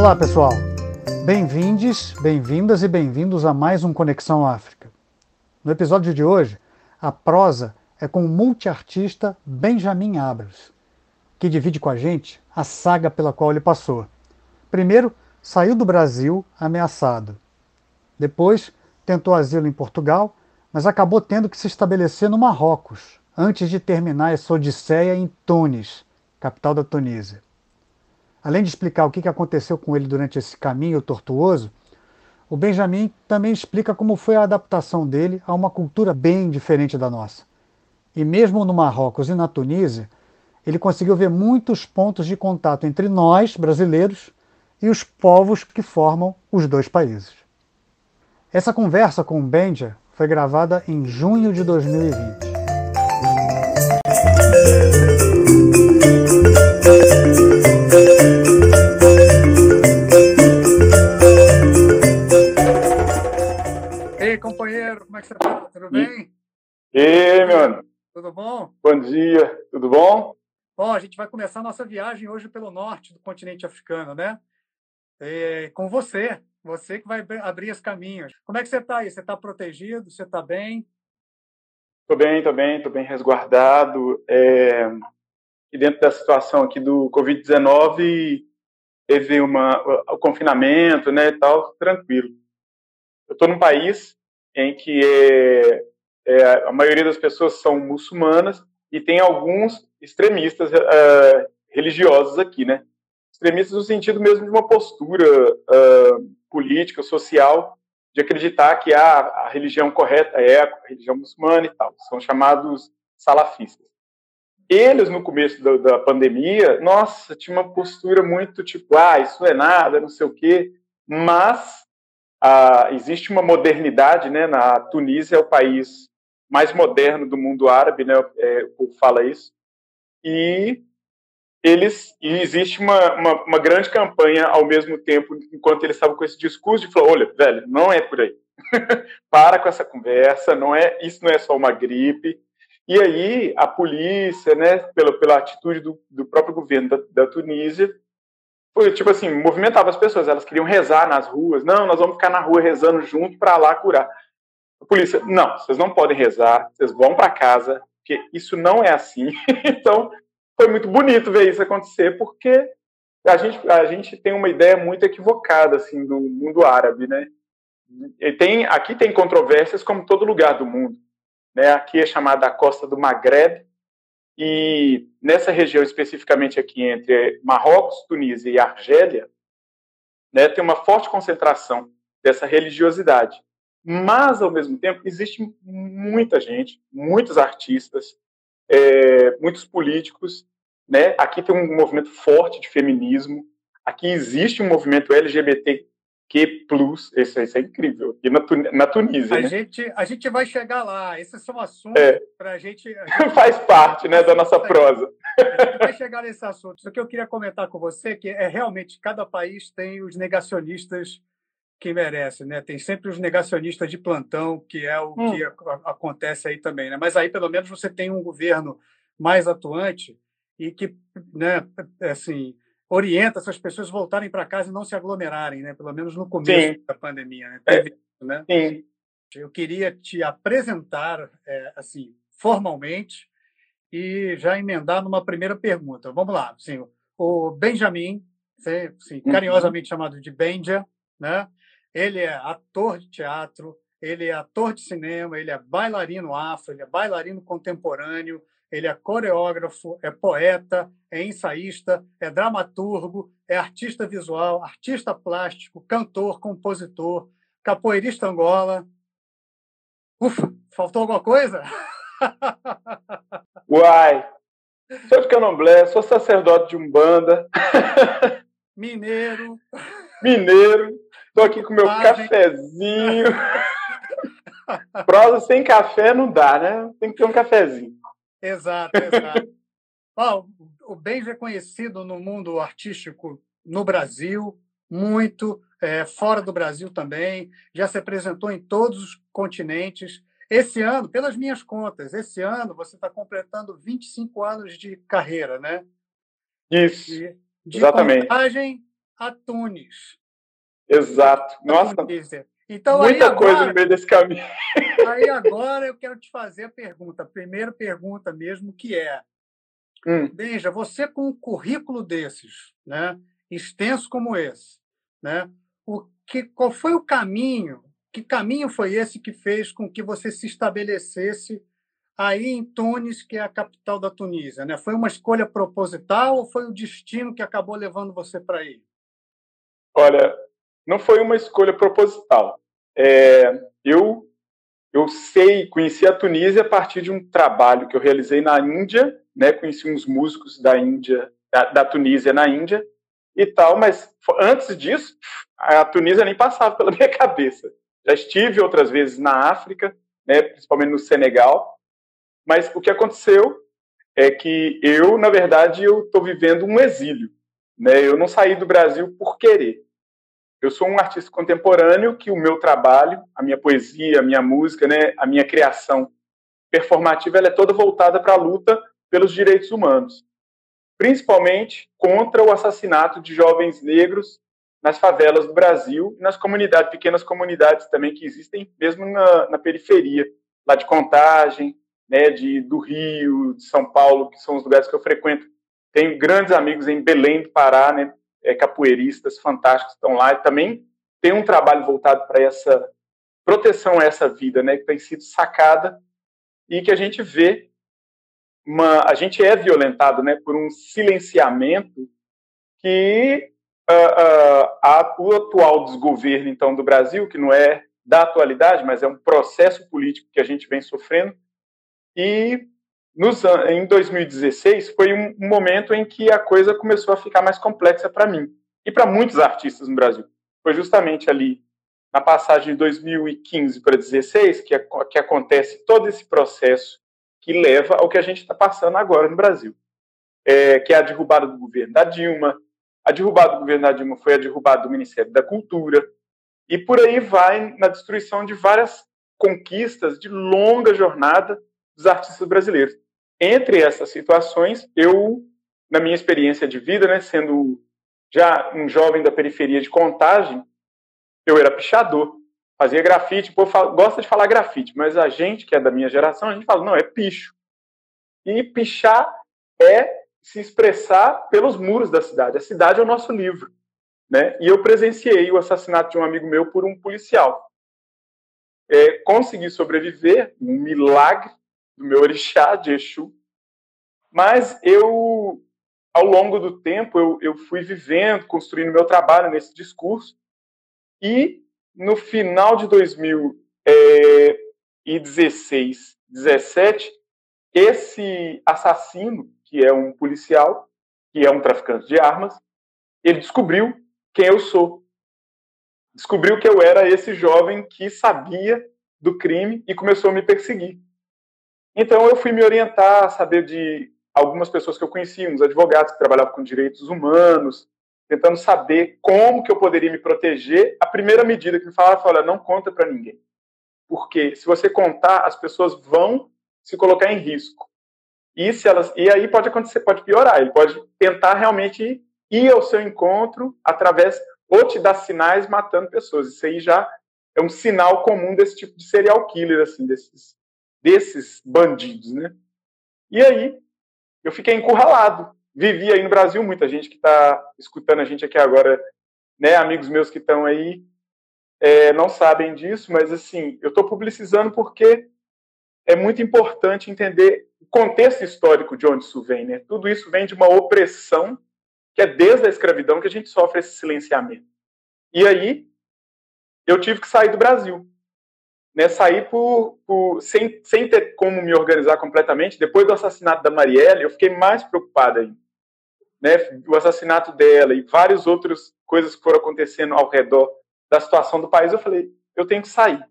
Olá, pessoal. Bem-vindos, bem-vindas e bem-vindos a mais um Conexão África. No episódio de hoje, a prosa é com o multiartista Benjamin Abras, que divide com a gente a saga pela qual ele passou. Primeiro, saiu do Brasil ameaçado. Depois, tentou asilo em Portugal, mas acabou tendo que se estabelecer no Marrocos, antes de terminar essa odisseia em Tunis, capital da Tunísia. Além de explicar o que aconteceu com ele durante esse caminho tortuoso, o Benjamin também explica como foi a adaptação dele a uma cultura bem diferente da nossa. E mesmo no Marrocos e na Tunísia, ele conseguiu ver muitos pontos de contato entre nós, brasileiros, e os povos que formam os dois países. Essa conversa com o Benja foi gravada em junho de 2020. Companheiro, como é que você está? Tudo bem? E mano? Tudo bom? Bom dia, tudo bom? Bom, a gente vai começar a nossa viagem hoje pelo norte do continente africano, né? E, com você, você que vai abrir os caminhos. Como é que você está aí? Você está protegido? Você está bem? Estou bem, estou bem, estou bem resguardado. É... E dentro da situação aqui do Covid-19, teve uma, o confinamento, né, e tal, tranquilo. Eu estou num país em que é, é, a maioria das pessoas são muçulmanas e tem alguns extremistas uh, religiosos aqui, né? Extremistas no sentido mesmo de uma postura uh, política, social, de acreditar que ah, a religião correta é a religião muçulmana e tal. São chamados salafistas. Eles, no começo da, da pandemia, nossa, tinha uma postura muito tipo, ah, isso é nada, não sei o quê. Mas ah, existe uma modernidade, né? Na Tunísia é o país mais moderno do mundo árabe, né? É, o povo fala isso. E eles e existe uma, uma, uma, grande campanha ao mesmo tempo, enquanto eles estavam com esse discurso de falar, olha, velho, não é por aí. Para com essa conversa, não é isso não é só uma gripe. E aí a polícia, né, pela, pela atitude do, do próprio governo da, da Tunísia, tipo assim, movimentava as pessoas, elas queriam rezar nas ruas. Não, nós vamos ficar na rua rezando junto para lá curar. A polícia, não, vocês não podem rezar, vocês vão para casa, porque isso não é assim. então, foi muito bonito ver isso acontecer, porque a gente, a gente tem uma ideia muito equivocada assim do mundo árabe, né? E tem, aqui tem controvérsias como todo lugar do mundo. Né? Aqui é chamada a Costa do Maghreb, e nessa região especificamente aqui entre Marrocos, Tunísia e Argélia, né, tem uma forte concentração dessa religiosidade. Mas, ao mesmo tempo, existe muita gente, muitos artistas, é, muitos políticos né? Aqui tem um movimento forte de feminismo. Aqui existe um movimento LGBTQ+, isso, isso é incrível. E na, na Tunísia, a né? gente A gente vai chegar lá. Esses são assuntos é. para a gente... Faz parte, né, da nossa prosa. A gente vai chegar nesse assunto. Só que eu queria comentar com você que é realmente cada país tem os negacionistas que merece, né? Tem sempre os negacionistas de plantão, que é o hum. que acontece aí também, né? Mas aí pelo menos você tem um governo mais atuante e que, né, assim, orienta essas pessoas voltarem para casa e não se aglomerarem, né? Pelo menos no começo Sim. da pandemia, né? Teve é. isso, né? Sim. Eu queria te apresentar, é, assim, formalmente e já emendar numa primeira pergunta. Vamos lá, assim, o Benjamin, assim, uhum. carinhosamente uhum. chamado de Benja, né? Ele é ator de teatro, ele é ator de cinema, ele é bailarino afro, ele é bailarino contemporâneo, ele é coreógrafo, é poeta, é ensaísta, é dramaturgo, é artista visual, artista plástico, cantor, compositor, capoeirista angola. Ufa, faltou alguma coisa? Uai! Sou de Candomblé, sou sacerdote de Umbanda. Mineiro. Mineiro. Estou aqui com meu cafezinho. Prosa sem café não dá, né? Tem que ter um cafezinho. Exato, exato. oh, o Benji é conhecido no mundo artístico no Brasil, muito, é, fora do Brasil também, já se apresentou em todos os continentes. Esse ano, pelas minhas contas, esse ano você está completando 25 anos de carreira, né? Isso. De, de exatamente. contagem a Tunis. Exato. Nossa, então, muita agora, coisa no meio desse caminho. Aí agora eu quero te fazer a pergunta, a primeira pergunta mesmo, que é, hum. Benja, você com um currículo desses, né, extenso como esse, né, o que, qual foi o caminho, que caminho foi esse que fez com que você se estabelecesse aí em Tunis, que é a capital da Tunísia? Né? Foi uma escolha proposital ou foi o destino que acabou levando você para aí? Olha, não foi uma escolha proposital. É, eu eu sei, conheci a Tunísia a partir de um trabalho que eu realizei na Índia, né? Conheci uns músicos da Índia, da, da Tunísia na Índia e tal, mas antes disso, a Tunísia nem passava pela minha cabeça. Já estive outras vezes na África, né, principalmente no Senegal, mas o que aconteceu é que eu, na verdade, eu estou vivendo um exílio. Né? Eu não saí do Brasil por querer. Eu sou um artista contemporâneo que o meu trabalho, a minha poesia, a minha música, né, a minha criação performativa, ela é toda voltada para a luta pelos direitos humanos, principalmente contra o assassinato de jovens negros nas favelas do Brasil e nas comunidades, pequenas comunidades também que existem mesmo na, na periferia, lá de Contagem, né, de, do Rio, de São Paulo, que são os lugares que eu frequento. Tenho grandes amigos em Belém do Pará, né, é, capoeiristas fantásticos estão lá e também tem um trabalho voltado para essa proteção a essa vida, né, que tem sido sacada e que a gente vê uma, a gente é violentado, né, por um silenciamento que uh, uh, a, o atual desgoverno então do Brasil, que não é da atualidade, mas é um processo político que a gente vem sofrendo, e nos, em 2016 foi um, momento em que a coisa começou a ficar mais complexa para mim e para muitos artistas no Brasil. Foi justamente ali na passagem de 2015 para 2016 que, que acontece todo esse processo que leva ao que a gente está passando agora no Brasil, é, que é a derrubada do governo da Dilma. A derrubada do governo da Dilma foi a derrubada do Ministério da Cultura e por aí vai na destruição de várias conquistas de longa jornada dos artistas brasileiros. Entre essas situações, eu, na minha experiência de vida, né, sendo já um jovem da periferia de Contagem, eu era pichador, fazia grafite. Povo gosta de falar grafite, mas a gente que é da minha geração, a gente fala, não, é picho. E pichar é se expressar pelos muros da cidade. A cidade é o nosso livro. Né? E eu presenciei o assassinato de um amigo meu por um policial. É, consegui sobreviver, um milagre, do meu orixá, de Exu. Mas eu, ao longo do tempo, eu, eu fui vivendo, construindo meu trabalho nesse discurso. E no final de 2016, 17, esse assassino, que é um policial, que é um traficante de armas, ele descobriu quem eu sou. Descobriu que eu era esse jovem que sabia do crime e começou a me perseguir. Então eu fui me orientar, saber de algumas pessoas que eu conhecia, uns advogados que trabalhavam com direitos humanos, tentando saber como que eu poderia me proteger. A primeira medida que me falaram foi, olha, não conta para ninguém. Porque se você contar, as pessoas vão se colocar em risco. E se elas e aí pode acontecer, pode piorar, ele pode tentar realmente ir ao seu encontro através ou te dar sinais matando pessoas. Isso aí já é um sinal comum desse tipo de serial killer assim, desses desses bandidos, né? E aí eu fiquei encurralado. Vivi aí no Brasil, muita gente que está escutando a gente aqui agora, né? Amigos meus que estão aí é, não sabem disso, mas assim, eu estou publicizando porque é muito importante entender o contexto histórico de onde isso vem, né? Tudo isso vem de uma opressão que é desde a escravidão que a gente sofre esse silenciamento. E aí eu tive que sair do Brasil né, sair por, por, sem, sem ter como me organizar completamente. Depois do assassinato da Marielle, eu fiquei mais preocupada ainda. Né, o assassinato dela e várias outras coisas que foram acontecendo ao redor da situação do país, eu falei, eu tenho que sair.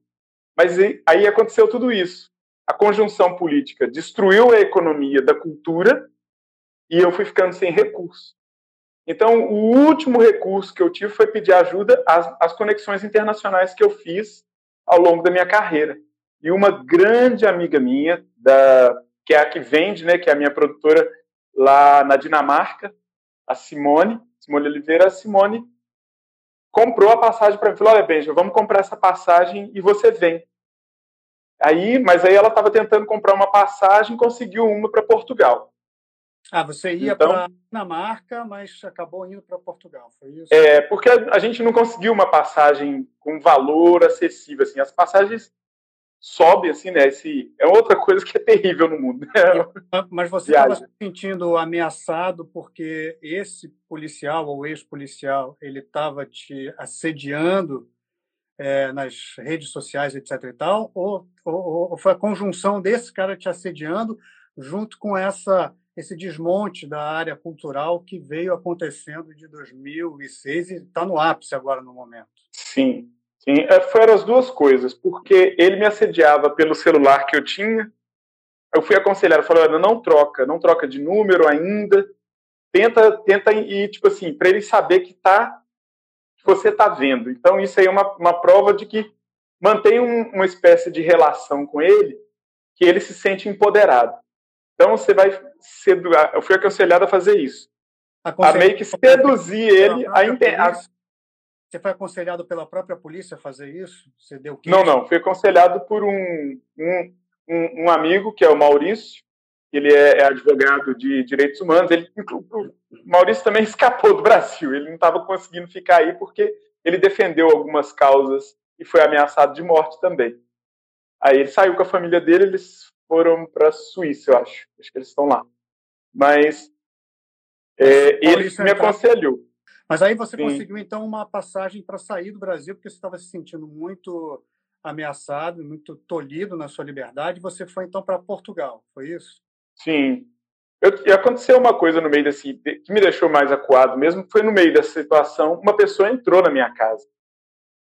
Mas aí aconteceu tudo isso. A conjunção política destruiu a economia da cultura e eu fui ficando sem recurso. Então, o último recurso que eu tive foi pedir ajuda às, às conexões internacionais que eu fiz ao longo da minha carreira. E uma grande amiga minha, da, que é a que vende, né, que é a minha produtora lá na Dinamarca, a Simone, Simone Oliveira, a Simone comprou a passagem para mim. Falou: Olha, Benja, vamos comprar essa passagem e você vem. Aí, mas aí ela estava tentando comprar uma passagem, conseguiu uma para Portugal. Ah, você ia então, para Dinamarca, mas acabou indo para Portugal, foi isso? É, porque a, a, gente não conseguiu uma passagem com valor acessível, assim, as passagens sobem, assim, né, esse, é outra coisa que é terrível no mundo. Né? Mas você estava se sentindo ameaçado porque esse policial ou ex-policial, ele estava te assediando é, nas redes sociais, etc e tal, ou, ou, ou foi a conjunção desse cara te assediando junto com essa esse desmonte da área cultural que veio acontecendo de 2006 e está no ápice agora no momento. Sim, sim. É, foram as duas coisas, porque ele me assediava pelo celular que eu tinha. Eu fui aconselhado, falou, não troca, não troca de número ainda. Tenta, tenta ir, tipo assim, para ele saber que tá, que você tá vendo. Então isso aí é uma, uma prova de que mantém um, uma espécie de relação com ele, que ele se sente empoderado. Então você vai sedu... eu fui aconselhado a fazer isso. A meio que seduzir ele a, a Você foi aconselhado pela própria polícia a fazer isso? Você deu Não, não. Fui aconselhado por um, um, um, amigo, que é o Maurício. Ele é, é advogado de direitos humanos. Ele, o Maurício também escapou do Brasil. Ele não estava conseguindo ficar aí porque ele defendeu algumas causas e foi ameaçado de morte também. Aí ele saiu com a família dele, eles foram para a Suíça, eu acho. Acho que eles estão lá. Mas é, ele me aconselhou. Mas aí você Sim. conseguiu, então, uma passagem para sair do Brasil, porque você estava se sentindo muito ameaçado, muito tolhido na sua liberdade. Você foi, então, para Portugal, foi isso? Sim. Eu, e aconteceu uma coisa no meio desse, que me deixou mais acuado mesmo, foi no meio dessa situação, uma pessoa entrou na minha casa,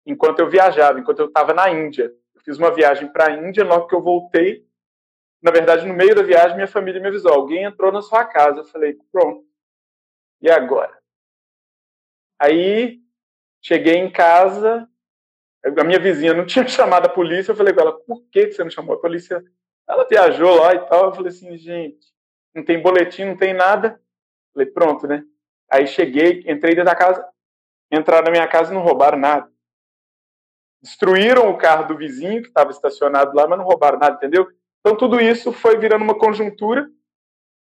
enquanto eu viajava, enquanto eu estava na Índia. Eu fiz uma viagem para a Índia, logo que eu voltei, na verdade, no meio da viagem, minha família me avisou: alguém entrou na sua casa. Eu falei: pronto. E agora? Aí cheguei em casa, a minha vizinha não tinha chamado a polícia. Eu falei com ela: por que você não chamou a polícia? Ela viajou lá e tal. Eu falei assim: gente, não tem boletim, não tem nada. Eu falei: pronto, né? Aí cheguei, entrei dentro da casa, entraram na minha casa e não roubaram nada. Destruíram o carro do vizinho que estava estacionado lá, mas não roubaram nada, entendeu? Então, tudo isso foi virando uma conjuntura,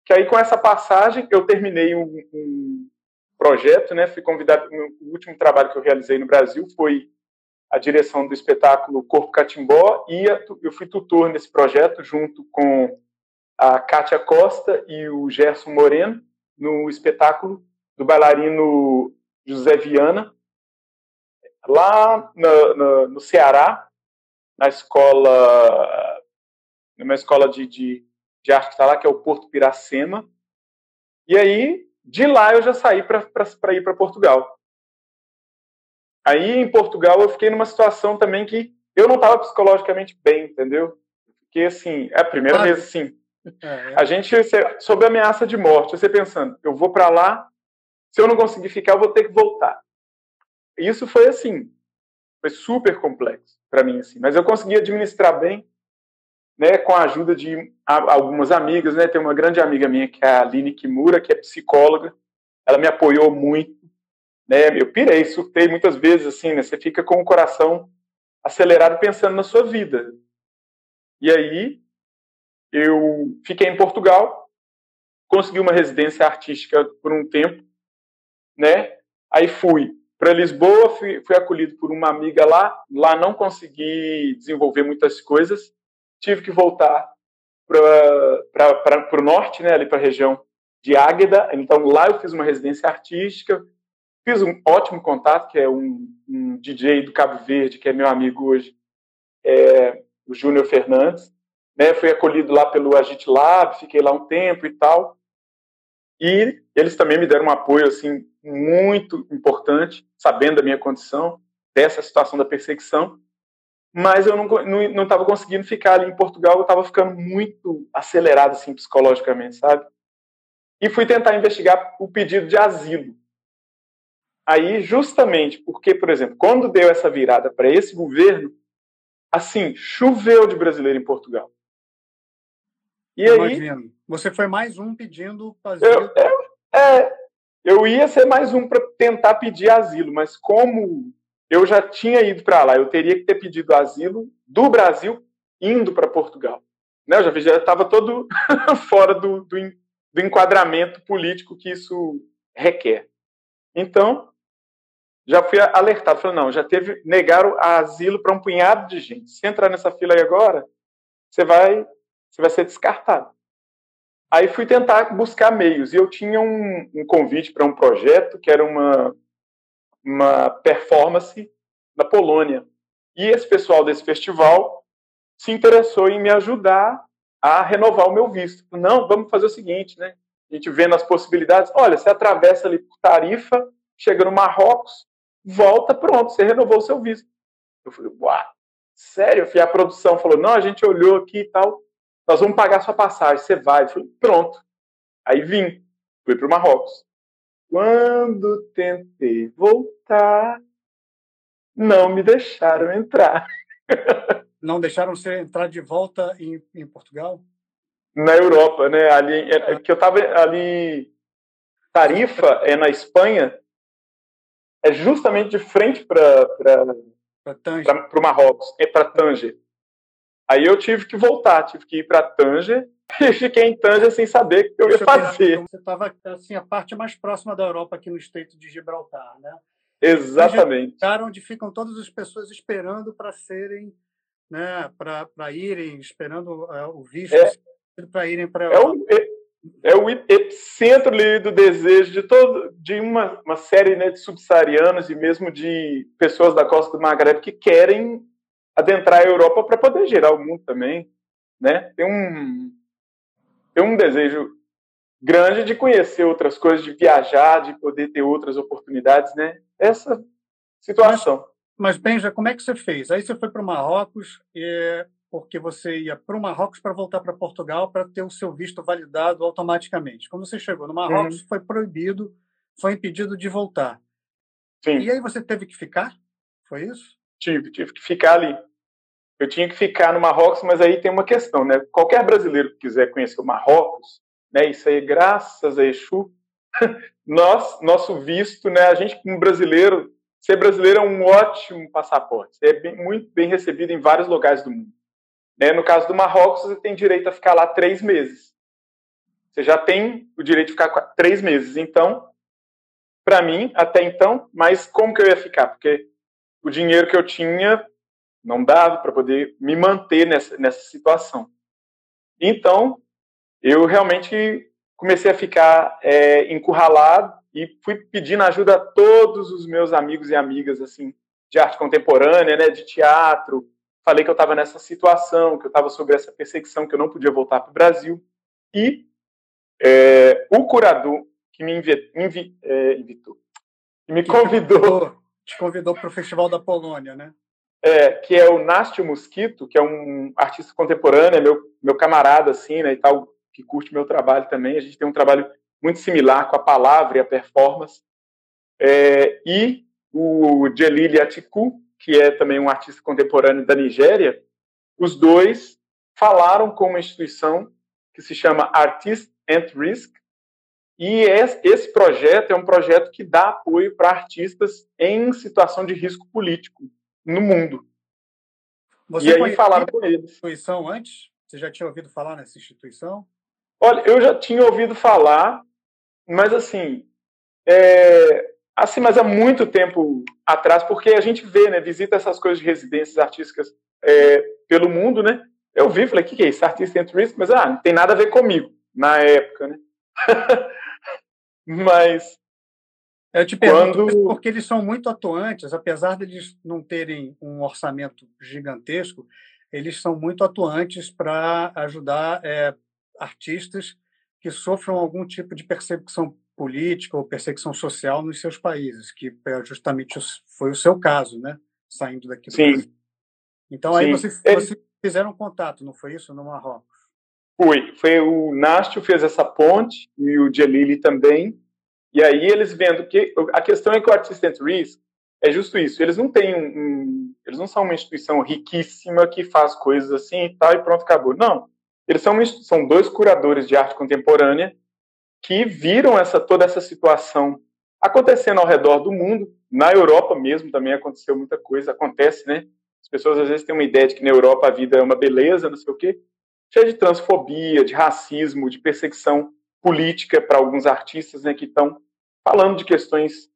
que aí, com essa passagem, eu terminei um, um projeto, né? Fui convidado, o último trabalho que eu realizei no Brasil foi a direção do espetáculo Corpo Catimbó, e eu fui tutor nesse projeto, junto com a Kátia Costa e o Gerson Moreno, no espetáculo do bailarino José Viana, lá no, no, no Ceará, na escola numa escola de, de, de arte que está lá, que é o Porto Piracema. E aí, de lá, eu já saí para ir para Portugal. Aí, em Portugal, eu fiquei numa situação também que eu não estava psicologicamente bem, entendeu? Porque, assim, é a primeira ah, vez, assim, é, é. a gente, sob ameaça de morte, você pensando, eu vou para lá, se eu não conseguir ficar, eu vou ter que voltar. Isso foi, assim, foi super complexo para mim, assim, mas eu consegui administrar bem, né, com a ajuda de algumas amigas, né, tem uma grande amiga minha que é a Aline Kimura, que é psicóloga, ela me apoiou muito, né, eu pirei, surtei muitas vezes, assim, né, você fica com o coração acelerado pensando na sua vida. E aí, eu fiquei em Portugal, consegui uma residência artística por um tempo, né, aí fui para Lisboa, fui, fui acolhido por uma amiga lá, lá não consegui desenvolver muitas coisas, tive que voltar para o norte, né, ali para a região de Águeda. Então lá eu fiz uma residência artística, fiz um ótimo contato, que é um, um DJ do Cabo Verde, que é meu amigo hoje, é, o Júnior Fernandes. Né, fui acolhido lá pelo Agit Lab, fiquei lá um tempo e tal. E eles também me deram um apoio assim muito importante, sabendo da minha condição, dessa situação da perseguição mas eu não não estava conseguindo ficar ali em Portugal, eu estava ficando muito acelerado assim psicologicamente, sabe? E fui tentar investigar o pedido de asilo. Aí, justamente porque, por exemplo, quando deu essa virada para esse governo, assim, choveu de brasileiro em Portugal. E Imagino. aí, você foi mais um pedindo asilo. Eu, eu, é, eu ia ser mais um para tentar pedir asilo, mas como eu já tinha ido para lá, eu teria que ter pedido asilo do Brasil indo para Portugal. Né? Eu já estava todo fora do, do, do enquadramento político que isso requer. Então, já fui alertado, falei, não, já teve, negaram asilo para um punhado de gente. Se entrar nessa fila aí agora, você vai, você vai ser descartado. Aí fui tentar buscar meios, e eu tinha um, um convite para um projeto que era uma, uma performance na Polônia. E esse pessoal desse festival se interessou em me ajudar a renovar o meu visto. Não, vamos fazer o seguinte, né? A gente vendo as possibilidades. Olha, você atravessa ali por Tarifa, chega no Marrocos, volta, pronto, você renovou o seu visto. Eu falei, uau, sério? E a produção falou, não, a gente olhou aqui e tal, nós vamos pagar sua passagem, você vai. Eu falei, pronto. Aí vim, fui para o Marrocos. Quando tentei voltar, não me deixaram entrar. Não deixaram você entrar de volta em, em Portugal? Na Europa, né? Ali, é, é que eu estava ali. Tarifa é na Espanha, é justamente de frente para o Marrocos, é para Tanger. Aí eu tive que voltar, tive que ir para Tanger e fiquei em Tanger sem saber o que eu ia fazer. Então, você estava assim a parte mais próxima da Europa aqui no Estreito de Gibraltar, né? Exatamente. Lugar onde ficam todas as pessoas esperando para serem, né, para irem, esperando uh, o visto é, para irem para é o, é, é, o epicentro do desejo de todo, de uma, uma série né, de subsaarianos e mesmo de pessoas da costa do Maghreb que querem adentrar a Europa para poder gerar o mundo também, né? Tem um tem um desejo grande de conhecer outras coisas, de viajar, de poder ter outras oportunidades, né? Essa situação. Mas, mas Benja, como é que você fez? Aí você foi para o Marrocos, e, porque você ia para o Marrocos para voltar para Portugal para ter o seu visto validado automaticamente. Quando você chegou no Marrocos, uhum. foi proibido, foi impedido de voltar. Sim. E aí você teve que ficar? Foi isso? Tive, tive que ficar ali. Eu tinha que ficar no Marrocos, mas aí tem uma questão, né? Qualquer brasileiro que quiser conhecer o Marrocos, né? Isso aí, graças a Exu, nós, nosso visto, né? A gente como brasileiro, ser brasileiro é um ótimo passaporte. Você é bem, muito bem recebido em vários lugares do mundo. Né? No caso do Marrocos, você tem direito a ficar lá três meses. Você já tem o direito de ficar três meses. Então, para mim, até então, mas como que eu ia ficar? Porque o dinheiro que eu tinha não dava para poder me manter nessa, nessa situação. Então, eu realmente comecei a ficar é, encurralado e fui pedindo ajuda a todos os meus amigos e amigas assim de arte contemporânea, né, de teatro. Falei que eu estava nessa situação, que eu estava sob essa perseguição, que eu não podia voltar para o Brasil. E é, o curador que me invi, invi, é, invitou, que me convidou te convidou para o Festival da Polônia, né? É, que é o Nastio Mosquito, que é um artista contemporâneo, é meu, meu camarada, assim, né, e tal, que curte meu trabalho também. A gente tem um trabalho muito similar com a palavra e a performance. É, e o Jelili Atiku, que é também um artista contemporâneo da Nigéria, os dois falaram com uma instituição que se chama Artist and Risk, e esse projeto é um projeto que dá apoio para artistas em situação de risco político no mundo. Você e aí falaram com eles. instituição antes? Você já tinha ouvido falar nessa instituição? Olha, eu já tinha ouvido falar, mas assim, é, assim, mas há muito tempo atrás, porque a gente vê, né, visita essas coisas de residências artísticas é, pelo mundo, né? Eu vi, falei, o que, que é isso? Artista entre risk? Mas, ah, não tem nada a ver comigo, na época, né? Mas. Eu te pergunto quando... porque eles são muito atuantes, apesar de eles não terem um orçamento gigantesco, eles são muito atuantes para ajudar é, artistas que sofram algum tipo de perseguição política ou perseguição social nos seus países, que é justamente foi o seu caso, né? Saindo daqui do Sim. Brasil. Então aí vocês, vocês fizeram contato, não foi isso, no Marrocos? Foi, o Nástio fez essa ponte e o Jelili também. E aí eles vendo que a questão é que o Artistant Risk é justo isso. Eles não têm um, um, eles não são uma instituição riquíssima que faz coisas assim e tal e pronto acabou. Não, eles são são dois curadores de arte contemporânea que viram essa toda essa situação acontecendo ao redor do mundo na Europa mesmo também aconteceu muita coisa, acontece, né? As pessoas às vezes têm uma ideia de que na Europa a vida é uma beleza, não sei o quê, cheia de transfobia, de racismo, de perseguição política para alguns artistas, né, que estão falando de questões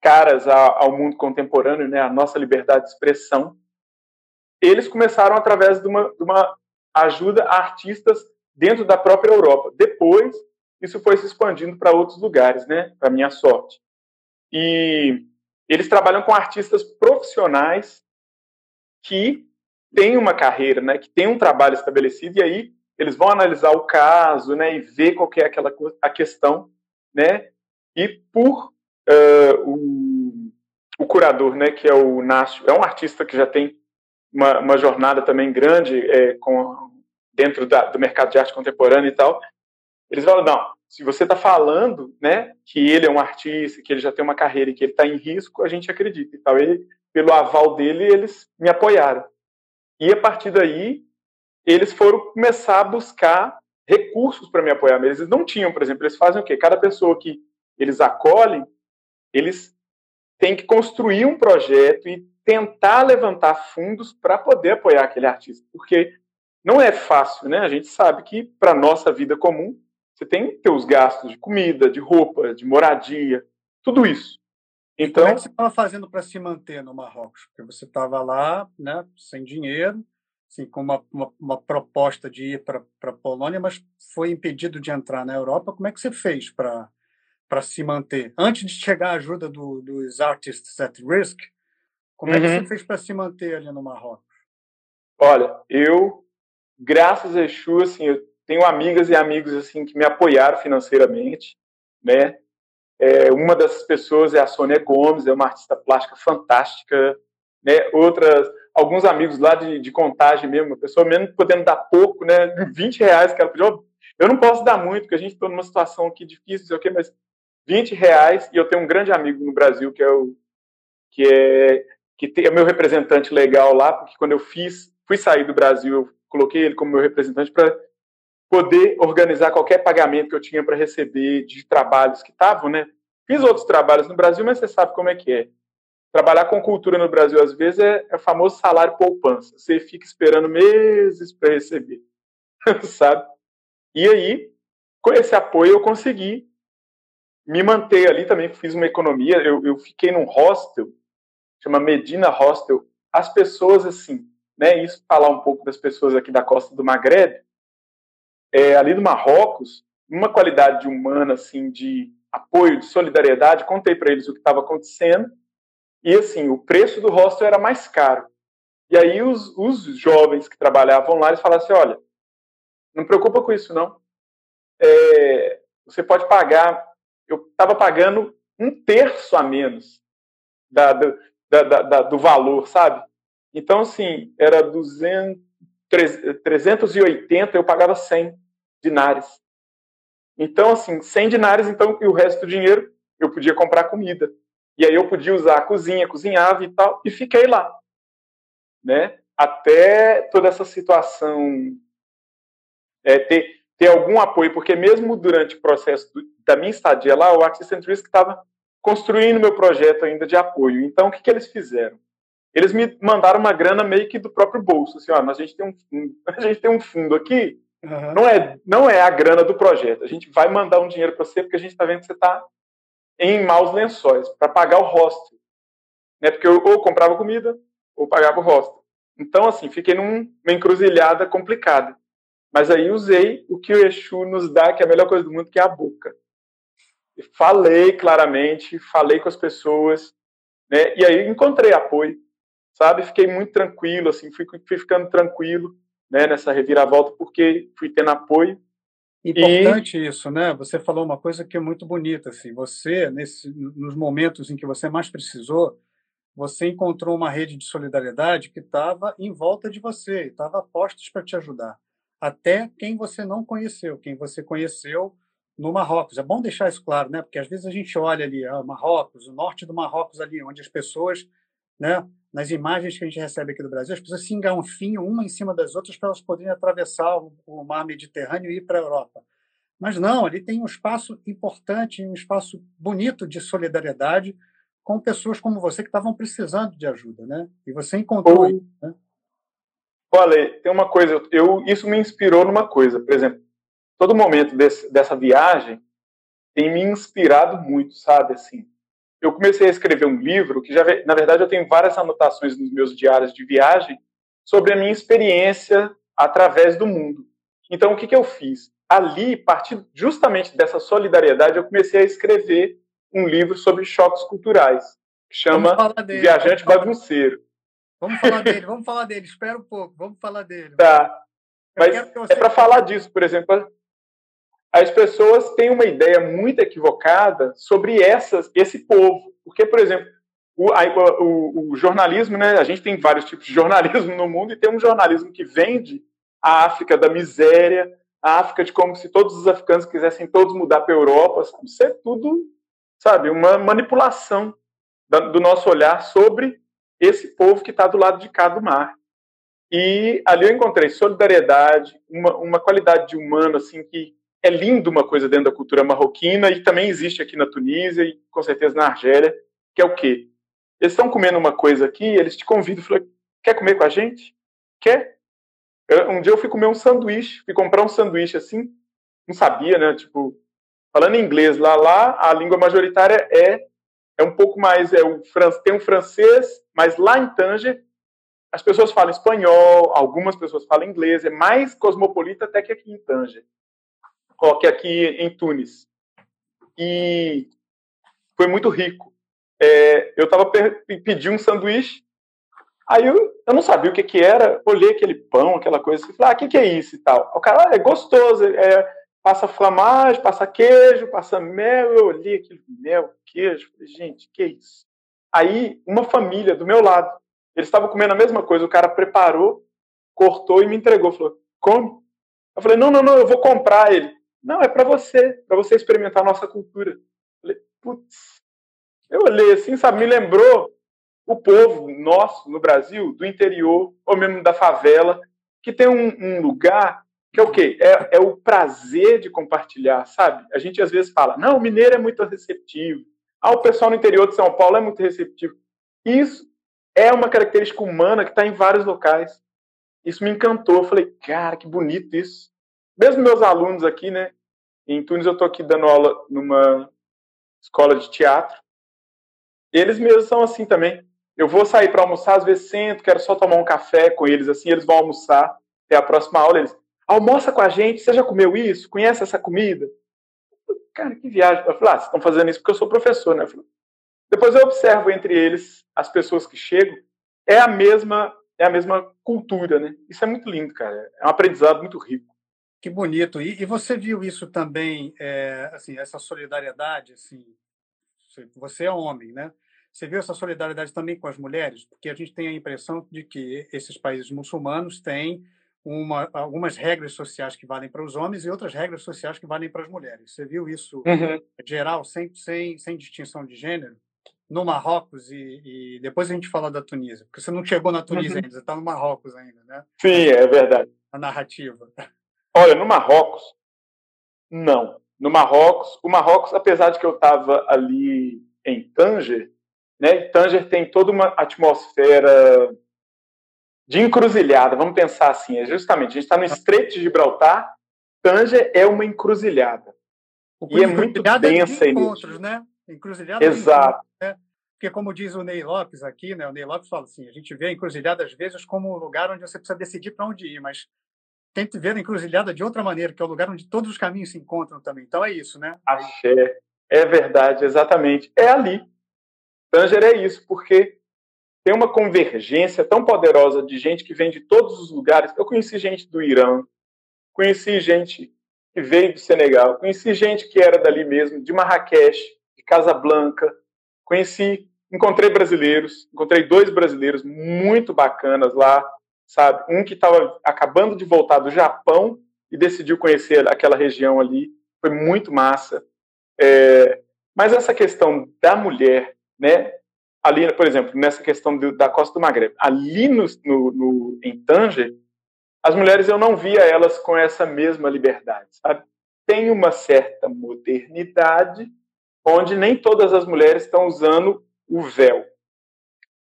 caras ao mundo contemporâneo, né, a nossa liberdade de expressão. Eles começaram através de uma, de uma ajuda a artistas dentro da própria Europa. Depois, isso foi se expandindo para outros lugares, né, para minha sorte. E eles trabalham com artistas profissionais que têm uma carreira, né, que têm um trabalho estabelecido, e aí eles vão analisar o caso, né, e ver qual que é aquela a questão, né, e por uh, o, o, curador, né, que é o Nácio, é um artista que já tem uma, uma jornada também grande é, com, dentro da, do mercado de arte contemporânea e tal, eles falam, não, se você está falando, né, que ele é um artista, que ele já tem uma carreira e que ele está em risco, a gente acredita e tal. Ele, pelo aval dele, eles me apoiaram. E a partir daí, eles foram começar a buscar recursos para me apoiar. Eles não tinham, por exemplo, eles fazem o quê? Cada pessoa que eles acolhem, eles têm que construir um projeto e tentar levantar fundos para poder apoiar aquele artista, porque não é fácil, né? A gente sabe que para nossa vida comum você tem teus gastos de comida, de roupa, de moradia, tudo isso. Então, como é que você estava fazendo para se manter no Marrocos? Porque você estava lá, né, sem dinheiro, assim, com uma, uma, uma proposta de ir para a Polônia, mas foi impedido de entrar na Europa. Como é que você fez para para se manter? Antes de chegar a ajuda do, dos Artists at Risk, como uhum. é que você uhum. fez para se manter ali no Marrocos? Olha, eu, graças a Exu, assim, eu tenho amigas e amigos assim que me apoiaram financeiramente, né? É, uma dessas pessoas é a Sônia Gomes, é uma artista plástica fantástica, né? Outras, alguns amigos lá de, de contagem mesmo, uma pessoa mesmo podendo dar pouco, né? 20 reais que ela pediu. Eu não posso dar muito, porque a gente está numa situação aqui difícil, sei o quê, mas 20 reais, e eu tenho um grande amigo no Brasil, que é o que é que tem, é meu representante legal lá, porque quando eu fiz, fui sair do Brasil, eu coloquei ele como meu representante para poder organizar qualquer pagamento que eu tinha para receber de trabalhos que estavam, né? Fiz outros trabalhos no Brasil, mas você sabe como é que é. Trabalhar com cultura no Brasil, às vezes, é, é o famoso salário poupança. Você fica esperando meses para receber, sabe? E aí, com esse apoio, eu consegui me manter ali também. Fiz uma economia. Eu, eu fiquei num hostel, chama Medina Hostel. As pessoas, assim, né? Isso falar um pouco das pessoas aqui da costa do Magreb é, ali no Marrocos, uma qualidade humana, assim, de apoio, de solidariedade, contei para eles o que estava acontecendo, e, assim, o preço do hostel era mais caro. E aí os, os jovens que trabalhavam lá, eles falaram assim, olha, não preocupa com isso, não. É, você pode pagar, eu estava pagando um terço a menos da, da, da, da, do valor, sabe? Então, assim, era 200, 380, eu pagava 100 dinares. Então, assim, 100 dinares, então, e o resto do dinheiro eu podia comprar comida. E aí eu podia usar a cozinha, cozinhava e tal, e fiquei lá. Né? Até toda essa situação é, ter, ter algum apoio, porque mesmo durante o processo do, da minha estadia lá, o Access and estava construindo meu projeto ainda de apoio. Então, o que, que eles fizeram? Eles me mandaram uma grana meio que do próprio bolso, assim, ó, a gente tem um, a gente tem um fundo aqui Uhum. Não, é, não é a grana do projeto. A gente vai mandar um dinheiro para você porque a gente está vendo que você está em maus lençóis para pagar o hostel. Né? Porque eu ou comprava comida ou pagava o hostel. Então, assim, fiquei numa encruzilhada complicada. Mas aí usei o que o Exu nos dá, que é a melhor coisa do mundo, que é a boca. E falei claramente, falei com as pessoas, né? E aí encontrei apoio, sabe? Fiquei muito tranquilo, assim, fui, fui ficando tranquilo né, nessa reviravolta, porque fui tendo apoio. Importante e... isso, né? Você falou uma coisa que é muito bonita, assim. Você, nesse, nos momentos em que você mais precisou, você encontrou uma rede de solidariedade que estava em volta de você, estava a postos para te ajudar. Até quem você não conheceu, quem você conheceu no Marrocos. É bom deixar isso claro, né? Porque às vezes a gente olha ali, ah, Marrocos, o norte do Marrocos ali, onde as pessoas, né, nas imagens que a gente recebe aqui do Brasil, as pessoas se engalfinham uma em cima das outras para elas poderem atravessar o, mar Mediterrâneo e ir para a Europa. Mas não, ali tem um espaço importante, um espaço bonito de solidariedade, com pessoas como você que estavam precisando de ajuda, né? E você encontrou isso, né? Olha, tem uma coisa, eu, isso me inspirou numa coisa, por exemplo, todo momento desse, dessa viagem tem me inspirado muito, sabe, assim. Eu comecei a escrever um livro que já, na verdade, eu tenho várias anotações nos meus diários de viagem sobre a minha experiência através do mundo. Então, o que, que eu fiz? Ali, a partir justamente dessa solidariedade, eu comecei a escrever um livro sobre choques culturais, que chama Viajante Bagunceiro. Vamos falar dele, vamos falar dele. Espera um pouco, vamos falar dele. Tá. Mas é para falar disso, por exemplo, as pessoas têm uma ideia muito equivocada sobre essas, esse povo. Porque, por exemplo, o, o, o, jornalismo, né? A gente tem vários tipos de jornalismo no mundo e tem um jornalismo que vende a África da miséria, a África de como se todos os africanos quisessem todos mudar para a Europa. Isso é tudo, sabe, uma manipulação do nosso olhar sobre esse povo que está do lado de cá do mar. E ali eu encontrei solidariedade, uma, uma qualidade de humano assim que é lindo uma coisa dentro da cultura marroquina e também existe aqui na Tunísia e com certeza na Argélia, que é o quê? Eles estão comendo uma coisa aqui, eles te convidam, falam, quer comer com a gente? Quer? Um dia eu fui comer um sanduíche, fui comprar um sanduíche assim, não sabia, né? Tipo, falando inglês lá, lá a língua majoritária é é um pouco mais é o tem um francês, mas lá em Tanger as pessoas falam espanhol, algumas pessoas falam inglês, é mais cosmopolita até que aqui em Tanger, que aqui em Tunis. E foi muito rico é, eu tava pedi um sanduíche, aí eu, eu não sabia o que que era, olhei aquele pão, aquela coisa, e falei, ah, o que que é isso e tal. O cara, ah, é gostoso, é, passa flamagem, passa queijo, passa mel, eu olhei aquele mel, queijo, falei, gente, que isso? Aí, uma família do meu lado, eles estavam comendo a mesma coisa, o cara preparou, cortou e me entregou, falou, come. Eu falei, não, não, não, eu vou comprar ele. Não, é para você, para você experimentar a nossa cultura. Putz, eu olhei assim, sabe, me lembrou o povo nosso no Brasil, do interior, ou mesmo da favela, que tem um, um lugar que é o quê? É, é, o prazer de compartilhar, sabe? A gente às vezes fala, não, o mineiro é muito receptivo. Ah, o pessoal no interior de São Paulo é muito receptivo. Isso é uma característica humana que está em vários locais. Isso me encantou. Eu falei, cara, que bonito isso. Mesmo meus alunos aqui, né? Em Tunis eu estou aqui dando aula numa escola de teatro eles mesmos são assim também. Eu vou sair para almoçar, às vezes sento, quero só tomar um café com eles, assim, eles vão almoçar, até a próxima aula, eles, almoça com a gente, você já comeu isso? Conhece essa comida? Cara, que viagem. Eu falei, ah, vocês estão fazendo isso porque eu sou professor, né? Eu depois eu observo entre eles, as pessoas que chegam, é a mesma é a mesma cultura, né? Isso é muito lindo, cara. É um aprendizado muito rico. Que bonito. E, e você viu isso também, é, assim, essa solidariedade, assim, você é homem, né? Você viu essa solidariedade também com as mulheres? Porque a gente tem a impressão de que esses países muçulmanos têm uma, algumas regras sociais que valem para os homens e outras regras sociais que valem para as mulheres. Você viu isso uhum. geral, sem, sem, sem distinção de gênero? No Marrocos e, e, depois a gente fala da Tunísia, porque você não chegou na Tunísia uhum. ainda, você está no Marrocos ainda, né? Sim, é verdade. A narrativa. Olha, no Marrocos, não no Marrocos. O Marrocos, apesar de que eu estava ali em Tanger, né? Tanger tem toda uma atmosfera de encruzilhada. Vamos pensar assim, é justamente a gente está no Estreito de Gibraltar. Tanger é uma encruzilhada e é muito densa de encontros, né? Encruzilhada. Exato. né? Porque como diz o Ney Lopes aqui, né? O Ney Lopes fala assim: a gente vê a encruzilhada às vezes como um lugar onde você precisa decidir para onde ir, mas tente ver a encruzilhada de outra maneira, que é o lugar onde todos os caminhos se encontram também. Então é isso, né? Axé. É verdade, exatamente. É ali. Tanger é isso, porque tem uma convergência tão poderosa de gente que vem de todos os lugares. Eu conheci gente do Irã, conheci gente que veio do Senegal, conheci gente que era dali mesmo, de Marrakech, de Casablanca, conheci, encontrei brasileiros, encontrei dois brasileiros muito bacanas lá, sabe? Um que estava acabando de voltar do Japão e decidiu conhecer aquela região ali, foi muito massa. É, mas essa questão da mulher, né? Ali, por exemplo, nessa questão do, da costa do Maghreb, ali no, no, no, em Tanger, as mulheres eu não via elas com essa mesma liberdade, sabe? Tem uma certa modernidade onde nem todas as mulheres estão usando o véu.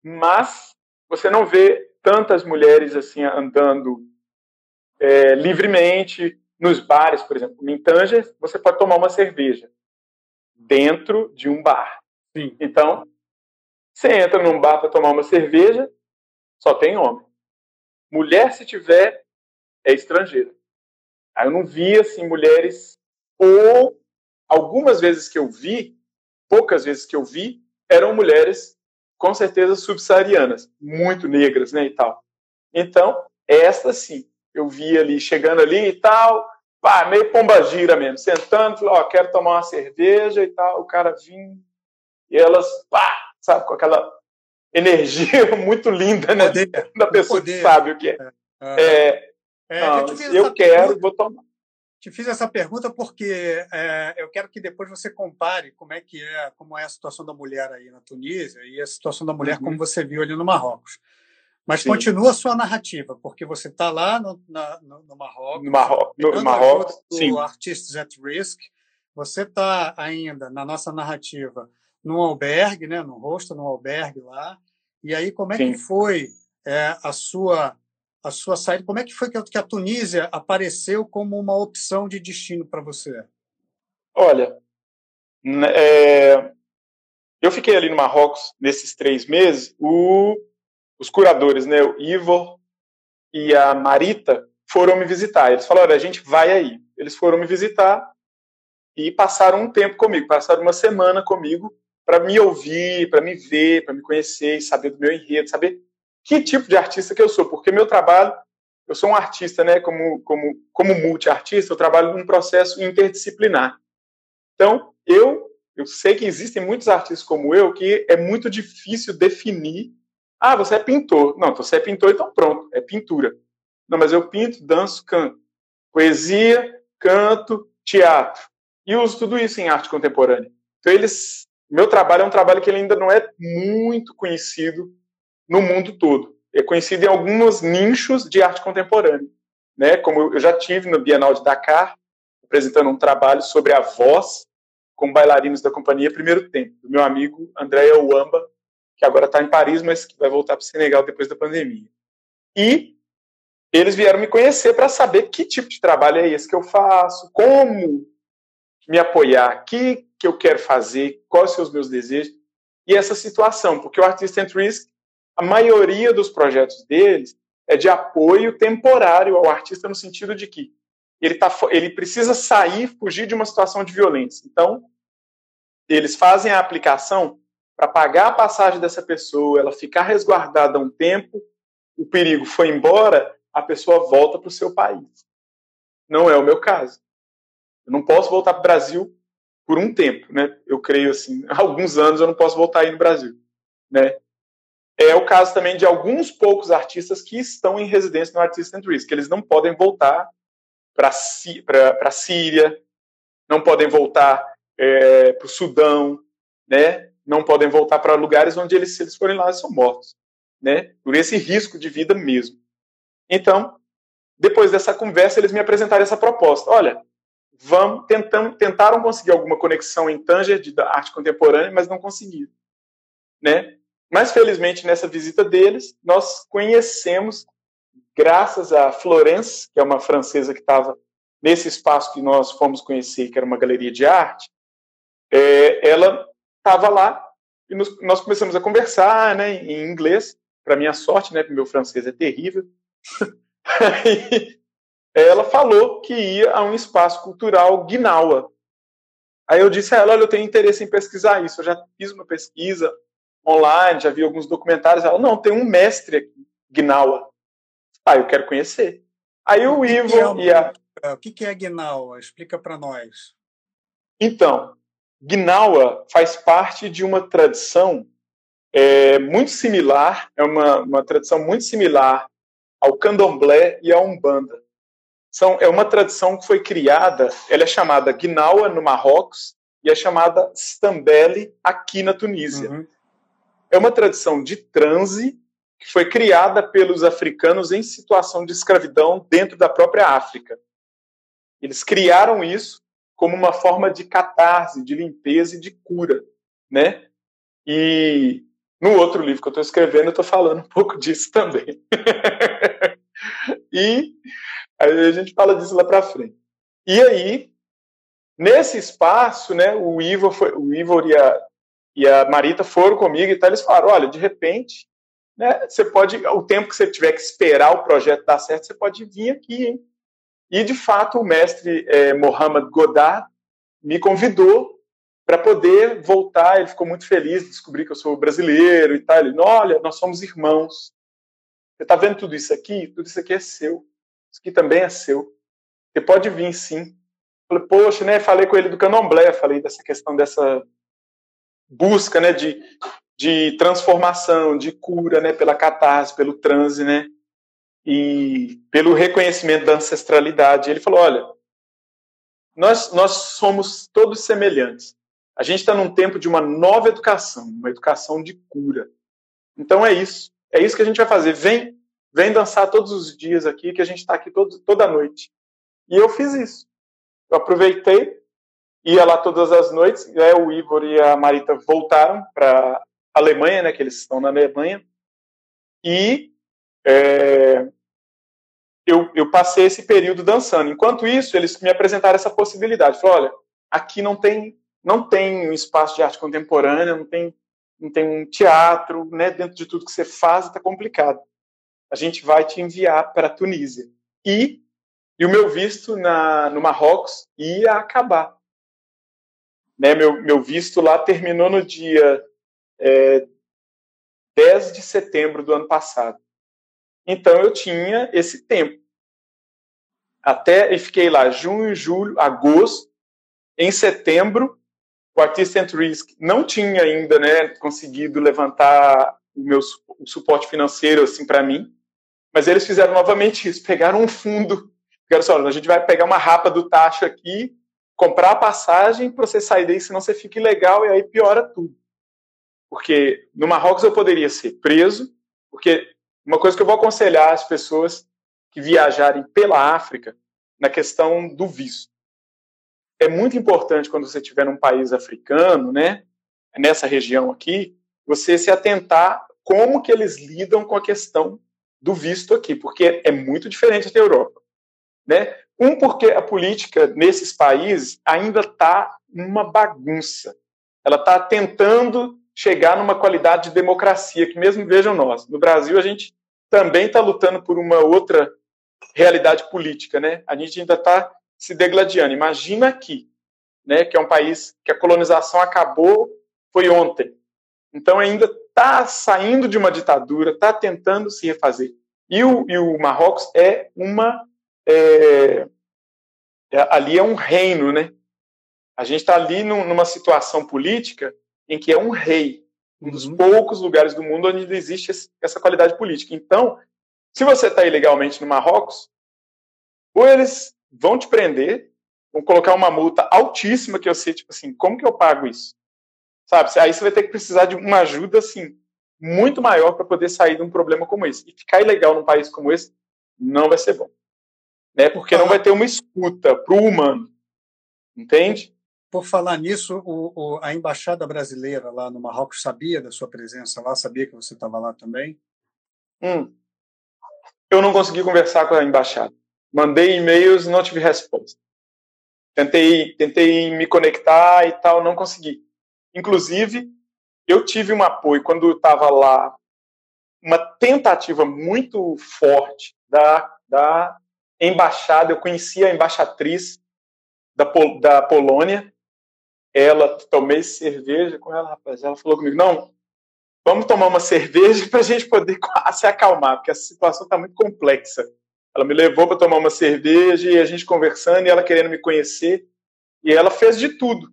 Mas você não vê tantas mulheres assim andando é, livremente nos bares, por exemplo. Em Tanger, você pode tomar uma cerveja dentro de um bar. Sim. Então, você entra num bar para tomar uma cerveja, só tem homem. Mulher, se tiver, é estrangeira. Aí eu não vi assim mulheres ou algumas vezes que eu vi, poucas vezes que eu vi, eram mulheres com certeza subsaarianas, muito negras, né, e tal. Então, esta sim, eu vi ali chegando ali e tal, pá, meio pombagira mesmo, sentando, falou, ó, quero tomar uma cerveja e tal, o cara vinha e elas, pá, sabe, com aquela energia muito linda, né, poder, da pessoa que sabe o que é. é, é, é não, eu quero, vou tomar. Te fiz essa pergunta porque é, eu quero que depois você compare como é que é, como é a situação da mulher aí na Tunísia e a situação da mulher uhum. como você viu ali no Marrocos. Mas Sim. continua a sua narrativa, porque você está lá no, na, no, no, Marrocos. No, Marro no Marrocos, sim. Artists at Risk. Você está ainda na nossa narrativa no albergue, né, no rosto, no albergue lá. E aí, como é sim. que foi é, a sua a sua saída? Como é que foi que a Tunísia apareceu como uma opção de destino para você? Olha, né, é, eu fiquei ali no Marrocos nesses três meses. O os curadores, né, o Ivor e a Marita, foram me visitar. Eles falaram: a gente vai aí. Eles foram me visitar e passaram um tempo comigo, passaram uma semana comigo para me ouvir, para me ver, para me conhecer, saber do meu enredo, saber que tipo de artista que eu sou, porque meu trabalho, eu sou um artista, né, como como como multiartista, eu trabalho num processo interdisciplinar. Então, eu eu sei que existem muitos artistas como eu que é muito difícil definir ah, você é pintor. Não, você é pintor, então pronto, é pintura. Não, mas eu pinto, danço, canto. Poesia, canto, teatro. E uso tudo isso em arte contemporânea. Então, eles. Meu trabalho é um trabalho que ele ainda não é muito conhecido no mundo todo. É conhecido em alguns nichos de arte contemporânea. Né? Como eu já tive no Bienal de Dakar, apresentando um trabalho sobre a voz com bailarinos da companhia Primeiro Tempo, do meu amigo André Uamba, que agora está em Paris, mas que vai voltar para o Senegal depois da pandemia. E eles vieram me conhecer para saber que tipo de trabalho é esse que eu faço, como me apoiar, o que, que eu quero fazer, quais são os meus desejos, e essa situação, porque o Artist and Risk, a maioria dos projetos deles é de apoio temporário ao artista no sentido de que ele, tá, ele precisa sair, fugir de uma situação de violência. Então, eles fazem a aplicação para pagar a passagem dessa pessoa, ela ficar resguardada um tempo, o perigo foi embora, a pessoa volta para o seu país. Não é o meu caso. Eu não posso voltar para o Brasil por um tempo, né? Eu creio assim, alguns anos eu não posso voltar aí no Brasil, né? É o caso também de alguns poucos artistas que estão em residência no Artist and Risk, que eles não podem voltar para a Síria, não podem voltar é, para o Sudão, né? não podem voltar para lugares onde eles, se eles forem lá, são mortos, né? Por esse risco de vida mesmo. Então, depois dessa conversa, eles me apresentaram essa proposta. Olha, vamos tentando, tentaram conseguir alguma conexão em Tanger de arte contemporânea, mas não conseguiram, né? Mas felizmente nessa visita deles, nós conhecemos, graças a Florence, que é uma francesa que estava nesse espaço que nós fomos conhecer, que era uma galeria de arte, é, ela estava lá e nos, nós começamos a conversar, né, em inglês, para minha sorte, né, porque meu francês é terrível. Aí, ela falou que ia a um espaço cultural Guinawa. Aí eu disse a ela, olha, eu tenho interesse em pesquisar isso. Eu já fiz uma pesquisa online, já vi alguns documentários. Ela, não, tem um mestre aqui, Guinawa. Ah, eu quero conhecer. Aí o, o Ivo é, e a... O que é Guinawa? Explica para nós. Então, Gnawa faz parte de uma tradição é, muito similar, é uma, uma tradição muito similar ao candomblé e à umbanda. São, é uma tradição que foi criada, ela é chamada Gnawa no Marrocos e é chamada Stambele aqui na Tunísia. Uhum. É uma tradição de transe que foi criada pelos africanos em situação de escravidão dentro da própria África. Eles criaram isso como uma forma de catarse, de limpeza e de cura, né? E no outro livro que eu estou escrevendo, eu estou falando um pouco disso também. e a gente fala disso lá para frente. E aí, nesse espaço, né, o Ivor, foi, o Ivor e, a, e a Marita foram comigo e tal, eles falaram, olha, de repente, né, você pode, o tempo que você tiver que esperar o projeto dar certo, você pode vir aqui, hein? E, de fato, o mestre é, Mohamed Godard me convidou para poder voltar. Ele ficou muito feliz de descobrir que eu sou brasileiro e tal. Ele, olha, nós somos irmãos. Você está vendo tudo isso aqui? Tudo isso aqui é seu. Isso aqui também é seu. Você pode vir, sim. Falei, poxa, né? Falei com ele do candomblé, falei dessa questão dessa busca, né, de, de transformação, de cura, né, pela catarse, pelo transe, né, e pelo reconhecimento da ancestralidade. Ele falou, olha, nós, nós somos todos semelhantes. A gente está num tempo de uma nova educação, uma educação de cura. Então é isso. É isso que a gente vai fazer. Vem, vem dançar todos os dias aqui, que a gente está aqui todo, toda noite. E eu fiz isso. Eu aproveitei, ia lá todas as noites. Né, o Ivor e a Marita voltaram para Alemanha, né, que eles estão na Alemanha. E é, eu, eu passei esse período dançando. Enquanto isso, eles me apresentaram essa possibilidade. Falaram, olha, aqui não tem não tem um espaço de arte contemporânea, não tem não tem um teatro, né? Dentro de tudo que você faz, está complicado. A gente vai te enviar para Tunísia. E e o meu visto na no Marrocos ia acabar. Né, meu, meu visto lá terminou no dia é, 10 de setembro do ano passado. Então eu tinha esse tempo. Até e fiquei lá junho, julho, agosto. Em setembro, o Artistic Risk não tinha ainda, né, conseguido levantar o meu o suporte financeiro assim para mim, mas eles fizeram novamente isso, pegaram um fundo, ficaram só, a gente vai pegar uma rapa do taxa aqui, comprar a passagem para você sair daí, senão você fica ilegal e aí piora tudo. Porque no Marrocos eu poderia ser preso, porque uma coisa que eu vou aconselhar as pessoas que viajarem pela África na questão do visto. É muito importante quando você estiver num país africano, né, nessa região aqui, você se atentar como que eles lidam com a questão do visto aqui, porque é muito diferente da Europa, né? Um porque a política nesses países ainda está uma bagunça. Ela está tentando chegar numa qualidade de democracia, que mesmo vejam nós, no Brasil a gente também está lutando por uma outra realidade política, né? A gente ainda está se degladiando. Imagina aqui, né, que é um país que a colonização acabou foi ontem. Então ainda está saindo de uma ditadura, está tentando se refazer. E o, e o Marrocos é uma é, é, ali é um reino, né? A gente está ali num, numa situação política em que é um rei, um dos uhum. poucos lugares do mundo onde existe essa qualidade política. Então, se você está ilegalmente no Marrocos, ou eles vão te prender, vão colocar uma multa altíssima que eu sei, tipo assim, como que eu pago isso? Sabe? Aí você vai ter que precisar de uma ajuda, assim, muito maior para poder sair de um problema como esse. E ficar ilegal num país como esse não vai ser bom. Né? Porque não vai ter uma escuta para o humano. Entende? Por falar nisso, o, o, a embaixada brasileira lá no Marrocos sabia da sua presença lá? Sabia que você estava lá também? Hum. Eu não consegui conversar com a embaixada. Mandei e-mails, não tive resposta. Tentei, tentei me conectar e tal, não consegui. Inclusive, eu tive um apoio quando estava lá, uma tentativa muito forte da, da embaixada. Eu conheci a embaixatriz da, da Polônia, ela, tomei cerveja com ela, rapaz, ela falou comigo, não, vamos tomar uma cerveja para a gente poder se acalmar, porque a situação está muito complexa. Ela me levou para tomar uma cerveja e a gente conversando e ela querendo me conhecer. E ela fez de tudo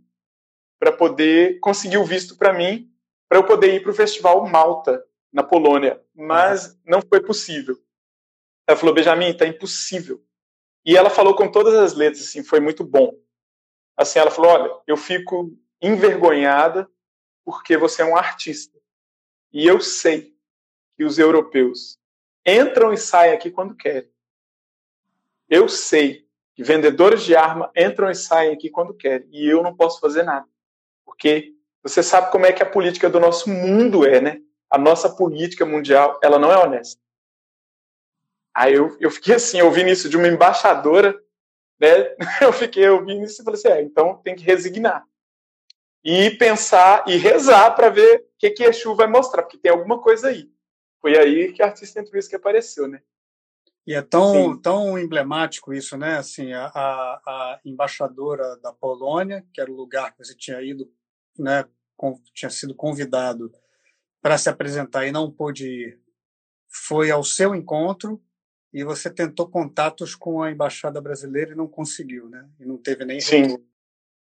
para poder conseguir o visto para mim, para eu poder ir para o Festival Malta, na Polônia. Mas não foi possível. Ela falou, Benjamin, está impossível. E ela falou com todas as letras, assim, foi muito bom assim, ela falou: olha, eu fico envergonhada porque você é um artista. E eu sei que os europeus entram e saem aqui quando querem. Eu sei que vendedores de arma entram e saem aqui quando querem. E eu não posso fazer nada. Porque você sabe como é que a política do nosso mundo é, né? A nossa política mundial, ela não é honesta. Aí eu, eu fiquei assim, ouvindo isso de uma embaixadora, né? Eu fiquei ouvindo isso e falei assim, é, então tem que resignar. E pensar e rezar para ver o que, que Exu vai mostrar, porque tem alguma coisa aí. Foi aí que a artista que apareceu, né? E é tão, tão emblemático isso, né? Assim, a, a, embaixadora da Polônia, que era o lugar que você tinha ido, né? Tinha sido convidado para se apresentar e não pôde ir, foi ao seu encontro e você tentou contatos com a embaixada brasileira e não conseguiu, né? E não teve nem Sim. retorno.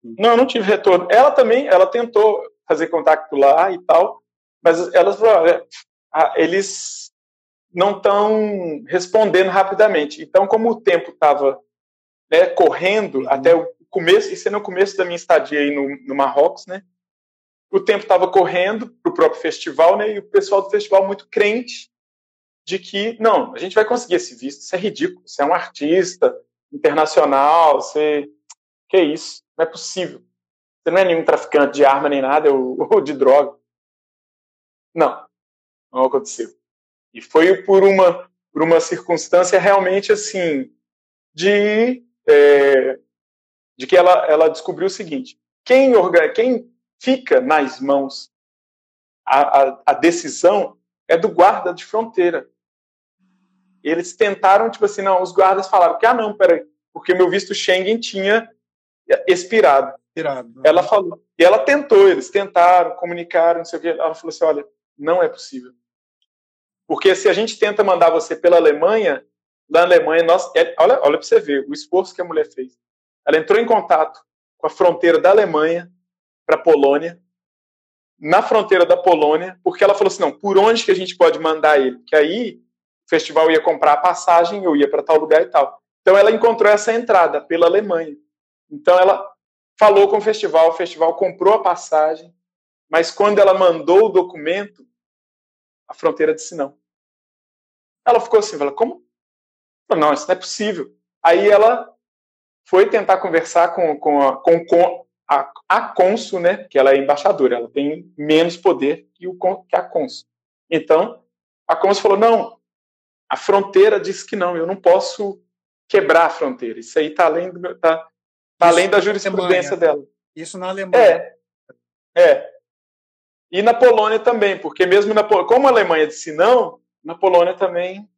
Não, não tive retorno. Ela também, ela tentou fazer contato lá e tal, mas elas eles não estão respondendo rapidamente. Então, como o tempo estava né, correndo uhum. até o começo, isso é no começo da minha estadia aí no, no Marrocos, né? O tempo estava correndo para o próprio festival, né? E o pessoal do festival muito crente de que, não, a gente vai conseguir esse visto, isso é ridículo, você é um artista internacional, você... Que isso? Não é possível. Você não é nenhum traficante de arma nem nada, ou, de droga. Não, não aconteceu. E foi por uma, por uma circunstância realmente assim, de, é, de que ela, ela descobriu o seguinte: quem, quem fica nas mãos a, a, a decisão é do guarda de fronteira. Eles tentaram, tipo assim, não, os guardas falaram que, ah, não, peraí, porque meu visto Schengen tinha expirado. expirado. Né? Ela falou, e ela tentou, eles tentaram, comunicaram, não sei o que, ela falou assim, olha, não é possível. Porque se a gente tenta mandar você pela Alemanha, na Alemanha, nós, é, olha, olha para você ver o esforço que a mulher fez. Ela entrou em contato com a fronteira da Alemanha para a Polônia, na fronteira da Polônia, porque ela falou assim, não, por onde que a gente pode mandar ele? Que aí o festival ia comprar a passagem, eu ia para tal lugar e tal. Então ela encontrou essa entrada pela Alemanha. Então ela falou com o festival, o festival comprou a passagem, mas quando ela mandou o documento, a fronteira disse não. Ela ficou assim, falou, como? Não, isso não é possível. Aí ela foi tentar conversar com, com, a, com, a, a né, que ela é embaixadora, ela tem menos poder que, o, que a cônsul. Então, a cônsul falou, não, a fronteira disse que não, eu não posso quebrar a fronteira. Isso aí está além, do, tá, tá além da jurisprudência dela. Isso na Alemanha. É, é. E na Polônia também, porque mesmo na como a Alemanha disse não, na Polônia também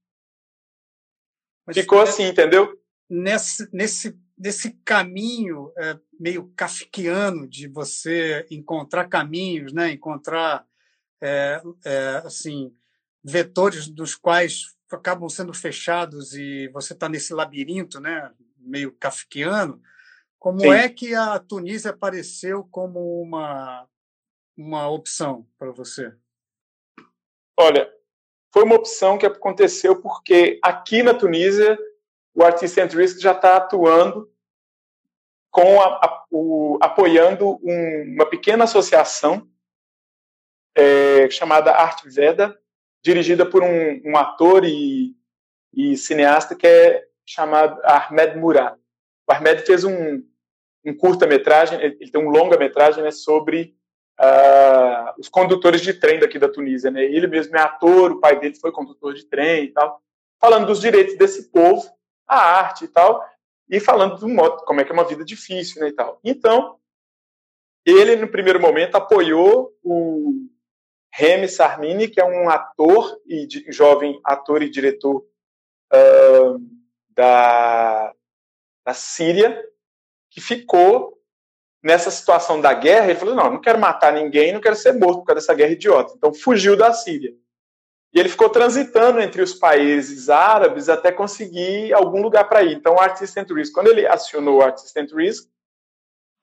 Mas ficou assim, entendeu? Nesse, nesse, nesse caminho é, meio kafkiano de você encontrar caminhos, né? encontrar é, é, assim vetores dos quais acabam sendo fechados e você está nesse labirinto, né? meio kafkiano. Como Sim. é que a Tunísia apareceu como uma uma opção para você? Olha, foi uma opção que aconteceu porque aqui na Tunísia o Artist and Risk já está atuando com a, a, o, apoiando um, uma pequena associação é, chamada Arte Veda, dirigida por um, um ator e, e, cineasta que é chamado Ahmed Murad. O Ahmed fez um, um curta-metragem, ele tem um longa-metragem né, sobre uh, os condutores de trem daqui da Tunísia. Né? Ele mesmo é ator, o pai dele foi condutor de trem e tal, falando dos direitos desse povo, a arte e tal, e falando do modo, como é que é uma vida difícil né, e tal. Então, ele, no primeiro momento, apoiou o Remy Sarmini, que é um ator e jovem ator e diretor uh, da, da Síria, que ficou nessa situação da guerra, ele falou: não, não quero matar ninguém, não quero ser morto por causa dessa guerra idiota. Então fugiu da Síria. E ele ficou transitando entre os países árabes até conseguir algum lugar para ir. Então, o Artist and Risk, quando ele acionou o Artist and Risk,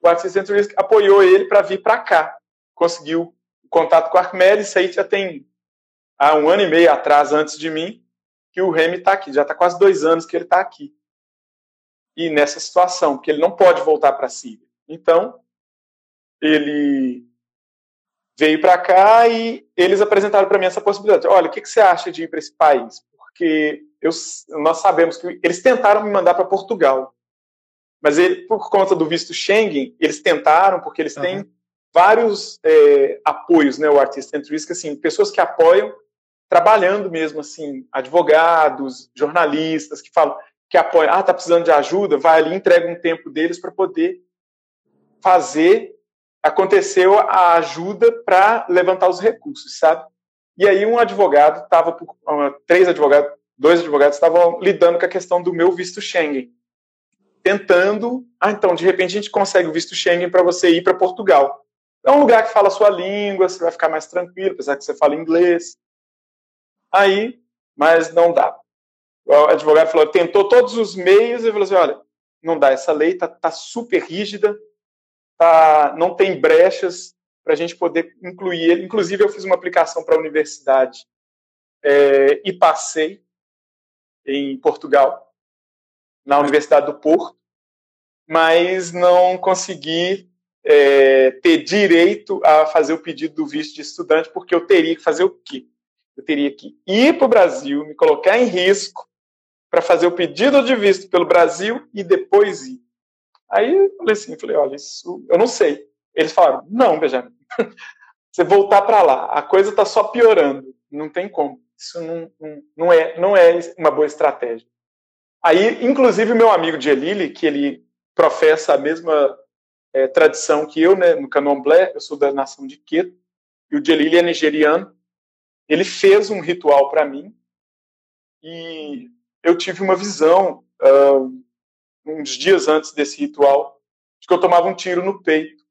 o Artist and Risk apoiou ele para vir para cá. Conseguiu contato com o Arquimedes, isso aí já tem há um ano e meio atrás, antes de mim, que o Remy está aqui. Já está quase dois anos que ele está aqui. E nessa situação, porque ele não pode voltar para a Síria. Então, ele veio para cá e eles apresentaram para mim essa possibilidade. Olha, o que, que você acha de ir para esse país? Porque eu, nós sabemos que eles tentaram me mandar para Portugal, mas ele, por conta do visto Schengen, eles tentaram, porque eles têm uhum. Vários é, apoios, né, o Artist and Risk, assim, pessoas que apoiam, trabalhando mesmo, assim, advogados, jornalistas, que falam, que apoiam, ah, tá precisando de ajuda, vai ali, entrega um tempo deles para poder fazer acontecer a ajuda para levantar os recursos, sabe? E aí um advogado estava, três advogados, dois advogados estavam lidando com a questão do meu visto Schengen, tentando, ah, então de repente a gente consegue o visto Schengen para você ir para Portugal. É um lugar que fala a sua língua, você vai ficar mais tranquilo, apesar que você fala inglês. Aí, mas não dá. O advogado falou, tentou todos os meios e falou assim, olha, não dá, essa lei tá, tá super rígida, tá, não tem brechas para a gente poder incluir ele. Inclusive, eu fiz uma aplicação para a universidade é, e passei em Portugal, na Universidade do Porto, mas não consegui é, ter direito a fazer o pedido do visto de estudante, porque eu teria que fazer o quê? Eu teria que ir para o Brasil, me colocar em risco para fazer o pedido de visto pelo Brasil e depois ir. Aí eu falei assim, falei, olha, isso eu não sei. Eles falaram, não, Benjamin, você voltar para lá, a coisa está só piorando, não tem como. Isso não, não, não, é, não é uma boa estratégia. Aí, inclusive, meu amigo Jelili, que ele professa a mesma é, tradição que eu, né, no Candomblé, eu sou da nação de Queto, e o Jelili é nigeriano. Ele fez um ritual para mim e eu tive uma visão uh, uns dias antes desse ritual de que eu tomava um tiro no peito.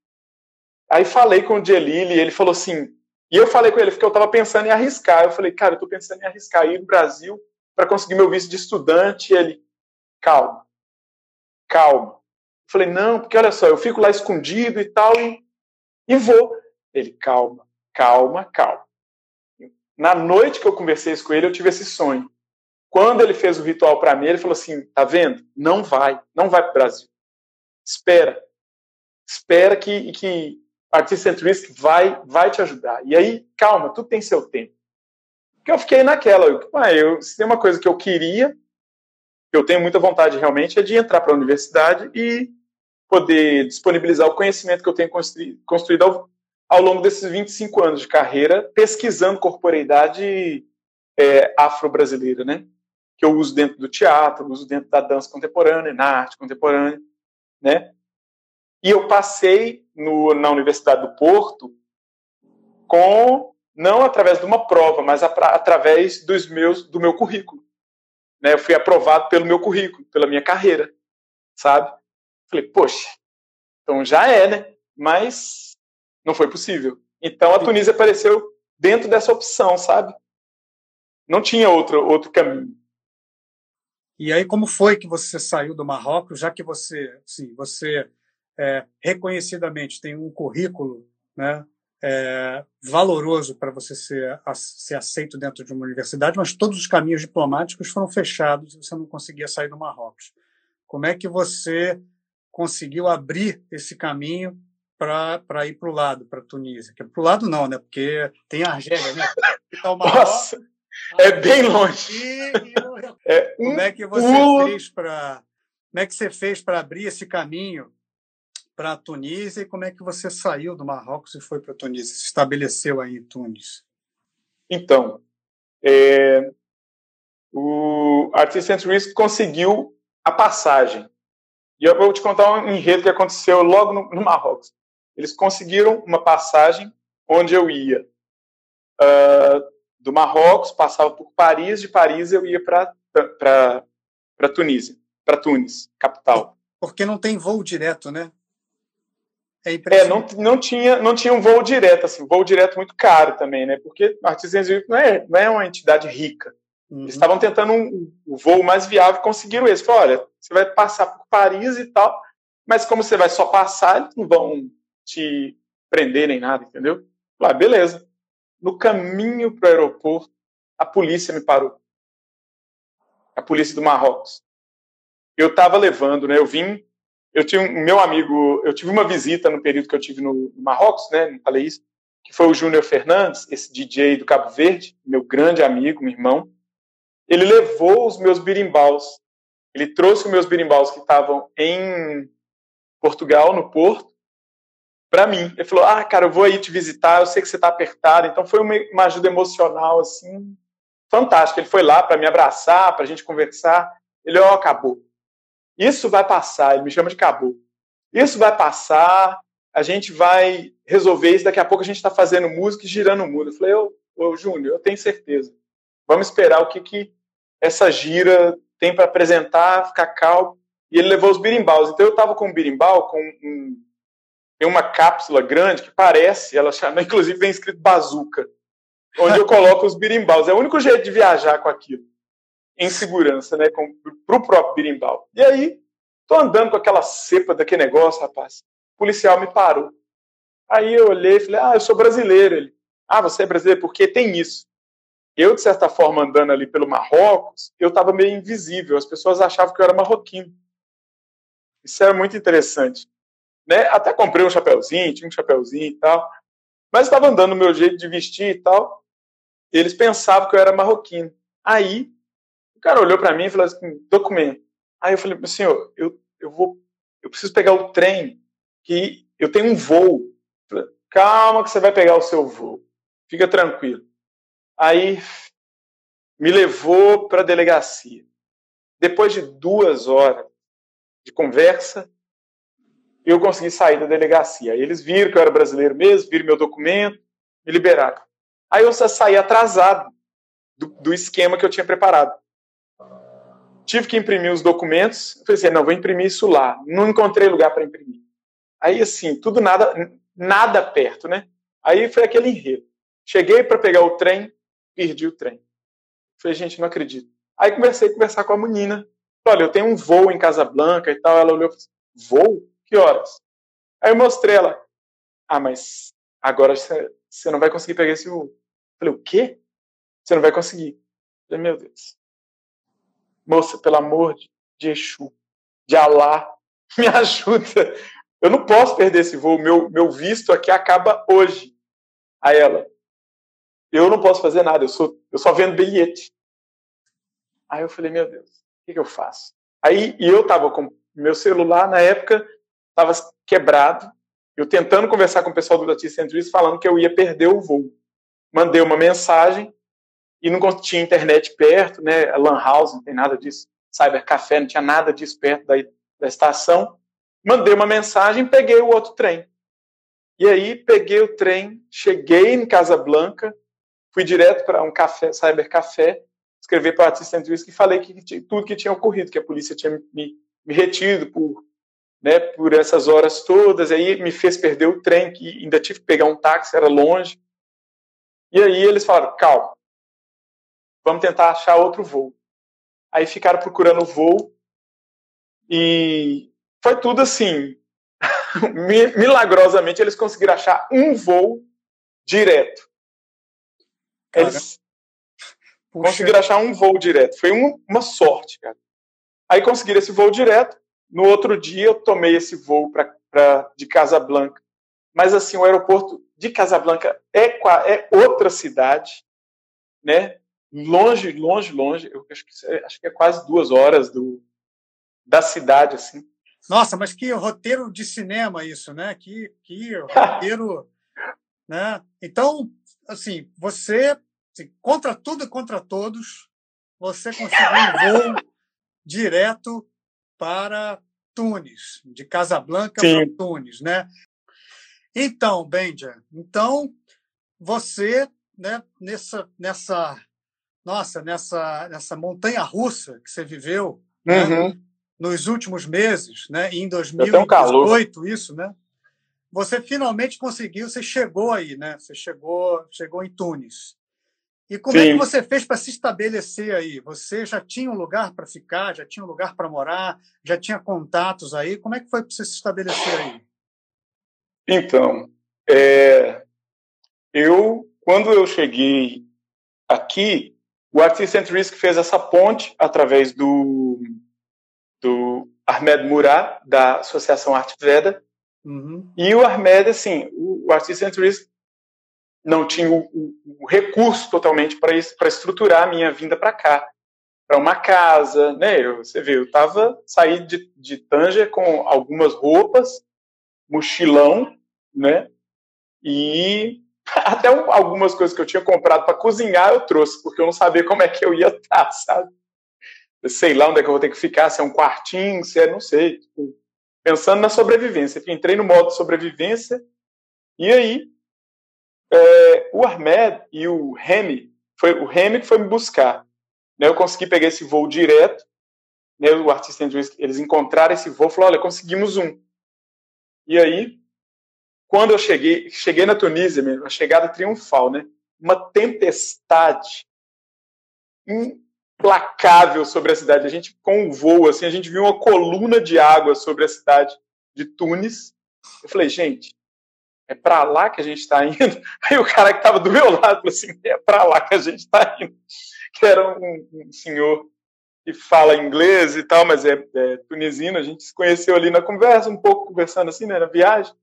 Aí falei com o Jelili e ele falou assim, e eu falei com ele porque eu estava pensando em arriscar. Eu falei, cara, eu estou pensando em arriscar ir no Brasil para conseguir meu visto de estudante. E ele, calma, calma. Falei, não, porque olha só, eu fico lá escondido e tal, e, e vou. Ele, calma, calma, calma. Na noite que eu conversei com ele, eu tive esse sonho. Quando ele fez o ritual para mim, ele falou assim: tá vendo? Não vai, não vai para o Brasil. Espera. Espera que, que Artist and Risk vai, vai te ajudar. E aí, calma, tudo tem seu tempo. Porque eu fiquei naquela. Eu, ah, eu, se tem uma coisa que eu queria, eu tenho muita vontade realmente, é de entrar para a universidade e poder disponibilizar o conhecimento que eu tenho construído ao, ao longo desses 25 anos de carreira, pesquisando corporeidade é, afro-brasileira, né? Que eu uso dentro do teatro, uso dentro da dança contemporânea, na arte contemporânea, né? E eu passei no, na Universidade do Porto com não através de uma prova, mas a, através dos meus do meu currículo. Né? Eu fui aprovado pelo meu currículo, pela minha carreira, sabe? Falei, poxa, então já é, né? Mas não foi possível. Então a Tunísia apareceu dentro dessa opção, sabe? Não tinha outro, outro caminho. E aí, como foi que você saiu do Marrocos, já que você, sim, você é, reconhecidamente tem um currículo, né, é, valoroso para você ser, ser aceito dentro de uma universidade, mas todos os caminhos diplomáticos foram fechados e você não conseguia sair do Marrocos. Como é que você conseguiu abrir esse caminho para ir para o lado, para a Tunísia. Para o lado não, né? Porque tem Argélia, né? Tá Nossa, é bem longe. é um como é que você fez para como é que você fez para abrir esse caminho para a Tunísia e como é que você saiu do Marrocos e foi para a Tunísia, se estabeleceu aí em Tunis? Então, é, o Artists Risk conseguiu a passagem e eu vou te contar um enredo que aconteceu logo no, no Marrocos. Eles conseguiram uma passagem onde eu ia uh, do Marrocos, passava por Paris, de Paris eu ia para para Tunísia, para Tunis, capital. Porque não tem voo direto, né? É, é, não, não, tinha, não tinha um voo direto, assim, voo direto muito caro também, né? Porque Artisans não é, não é uma entidade rica. Uhum. Eles estavam tentando um, um, voo mais viável e conseguiram esse. Falaram, olha, você vai passar por Paris e tal, mas como você vai só passar, eles não vão te prender nem nada, entendeu? Falei, ah, beleza. No caminho para o aeroporto, a polícia me parou. A polícia do Marrocos. Eu estava levando, né? Eu vim, eu tinha um meu amigo, eu tive uma visita no período que eu tive no, no Marrocos, né? Não falei isso, que foi o Júnior Fernandes, esse DJ do Cabo Verde, meu grande amigo, meu irmão ele levou os meus birimbaus. Ele trouxe os meus birimbaus que estavam em Portugal, no Porto, para mim. Ele falou: Ah, cara, eu vou aí te visitar, eu sei que você está apertado. Então foi uma, uma, ajuda emocional, assim, fantástica. Ele foi lá para me abraçar, para a gente conversar. Ele, ó, oh, acabou. Isso vai passar. Ele me chama de acabou. Isso vai passar, a gente vai resolver isso. Daqui a pouco a gente está fazendo música e girando o mundo. Eu falei: Ô, ô Júnior, eu tenho certeza. Vamos esperar o que, que essa gira tem para apresentar, ficar calmo. E ele levou os birimbaus. Então eu estava com um birimbau, com um, tem uma cápsula grande que parece, ela chama, inclusive vem escrito bazuca, onde eu coloco os birimbaus. É o único jeito de viajar com aquilo, em segurança, né, para o próprio birimbau. E aí, tô andando com aquela cepa daquele negócio, rapaz. O policial me parou. Aí eu olhei e falei, ah, eu sou brasileiro. Ele, ah, você é brasileiro? Porque tem isso. Eu, de certa forma, andando ali pelo Marrocos, eu estava meio invisível. As pessoas achavam que eu era marroquino. Isso era muito interessante. Né? Até comprei um chapéuzinho, tinha um chapéuzinho e tal. Mas estava andando no meu jeito de vestir e tal. Eles pensavam que eu era marroquino. Aí, o cara olhou para mim e falou assim: documento. Aí eu falei: senhor, eu, eu vou, eu preciso pegar o trem, que eu tenho um voo. Falei, Calma, que você vai pegar o seu voo. Fica tranquilo. Aí me levou para a delegacia. Depois de duas horas de conversa, eu consegui sair da delegacia. Aí eles viram que eu era brasileiro mesmo, viram meu documento, me liberaram. Aí eu saí atrasado do, do esquema que eu tinha preparado. Tive que imprimir os documentos. Eu assim, não, vou imprimir isso lá. Não encontrei lugar para imprimir. Aí, assim, tudo nada, nada perto, né? Aí foi aquele enredo. Cheguei para pegar o trem, perdi o trem. Falei, gente, não acredito. Aí comecei a conversar com a menina. Olha, eu tenho um voo em Casablanca e tal. Ela olhou e falou assim, voo? Que horas? Aí eu mostrei ela. Ah, mas agora você não vai conseguir pegar esse voo. Falei, o quê? Você não vai conseguir. Falei, meu Deus. Moça, pelo amor de, Exu, de Alá, me ajuda. Eu não posso perder esse voo. Meu, meu visto aqui acaba hoje. Aí ela, eu não posso fazer nada, eu, sou, eu só vendo bilhete. Aí eu falei, meu Deus, o que, que eu faço? Aí e eu tava com meu celular na época estava quebrado. Eu tentando conversar com o pessoal do Dati Centuries falando que eu ia perder o voo. Mandei uma mensagem e não tinha internet perto, né? Lan house, não tem nada disso. Cyber café, não tinha nada disso perto da, da estação. Mandei uma mensagem, peguei o outro trem. E aí peguei o trem, cheguei em Casablanca, fui direto para um café, cyber café, escrevi para o assistente e falei que, tudo que tinha ocorrido, que a polícia tinha me, me retido por, né, por essas horas todas, aí me fez perder o trem, que ainda tive que pegar um táxi, era longe. E aí eles falaram, calma, vamos tentar achar outro voo. Aí ficaram procurando o voo e foi tudo assim, milagrosamente eles conseguiram achar um voo direto. Eles Puxa. conseguiram achar um voo direto. Foi uma, uma sorte, cara. Aí conseguiram esse voo direto. No outro dia eu tomei esse voo para de Casablanca. Mas assim, o aeroporto de Casablanca é, é outra cidade, né? Longe, longe, longe. Eu acho que, é, acho que é quase duas horas do, da cidade, assim. Nossa, mas que roteiro de cinema isso, né? Que, que roteiro, né? Então, assim, você, assim, contra tudo e contra todos, você conseguiu um voo direto para Tunis, de Casablanca para Tunis, né? Então, Benja, então você, né, nessa, nessa, nossa, nessa, nessa montanha russa que você viveu, né, uhum. né, nos últimos meses, né, em 2018, um isso, né? Você finalmente conseguiu, você chegou aí, né? Você chegou, chegou em Tunis. E como Sim. é que você fez para se estabelecer aí? Você já tinha um lugar para ficar, já tinha um lugar para morar, já tinha contatos aí? Como é que foi para você se estabelecer aí? Então, é, eu, quando eu cheguei aqui, o Artist and Risk fez essa ponte através do do Ahmed Murad, da Associação Arte Veda. Uhum. E o Ahmed, assim, o, o Artist Centuries não tinha o, o, o recurso totalmente para estruturar a minha vinda para cá, para uma casa, né? Eu, você vê, eu tava saí de, de Tanger com algumas roupas, mochilão né? E até algumas coisas que eu tinha comprado para cozinhar eu trouxe, porque eu não sabia como é que eu ia estar, sabe? Sei lá onde é que eu vou ter que ficar, se é um quartinho, se é, não sei. Tipo, pensando na sobrevivência. Entrei no modo sobrevivência, e aí é, o Armed e o Remy, foi o Remy que foi me buscar. Né, eu consegui pegar esse voo direto, né, o artista eles encontraram esse voo, falou, olha, conseguimos um. E aí, quando eu cheguei, cheguei na Tunísia, mesmo, a chegada triunfal, né? Uma tempestade implacável sobre a cidade. A gente, com o voo, assim, a gente viu uma coluna de água sobre a cidade de Tunis. Eu falei, gente, é para lá que a gente está indo? Aí o cara que estava do meu lado falou assim, é para lá que a gente está indo. Que era um, um, senhor que fala inglês e tal, mas é, é tunisino. A gente se conheceu ali na conversa, um pouco conversando assim, né, na viagem.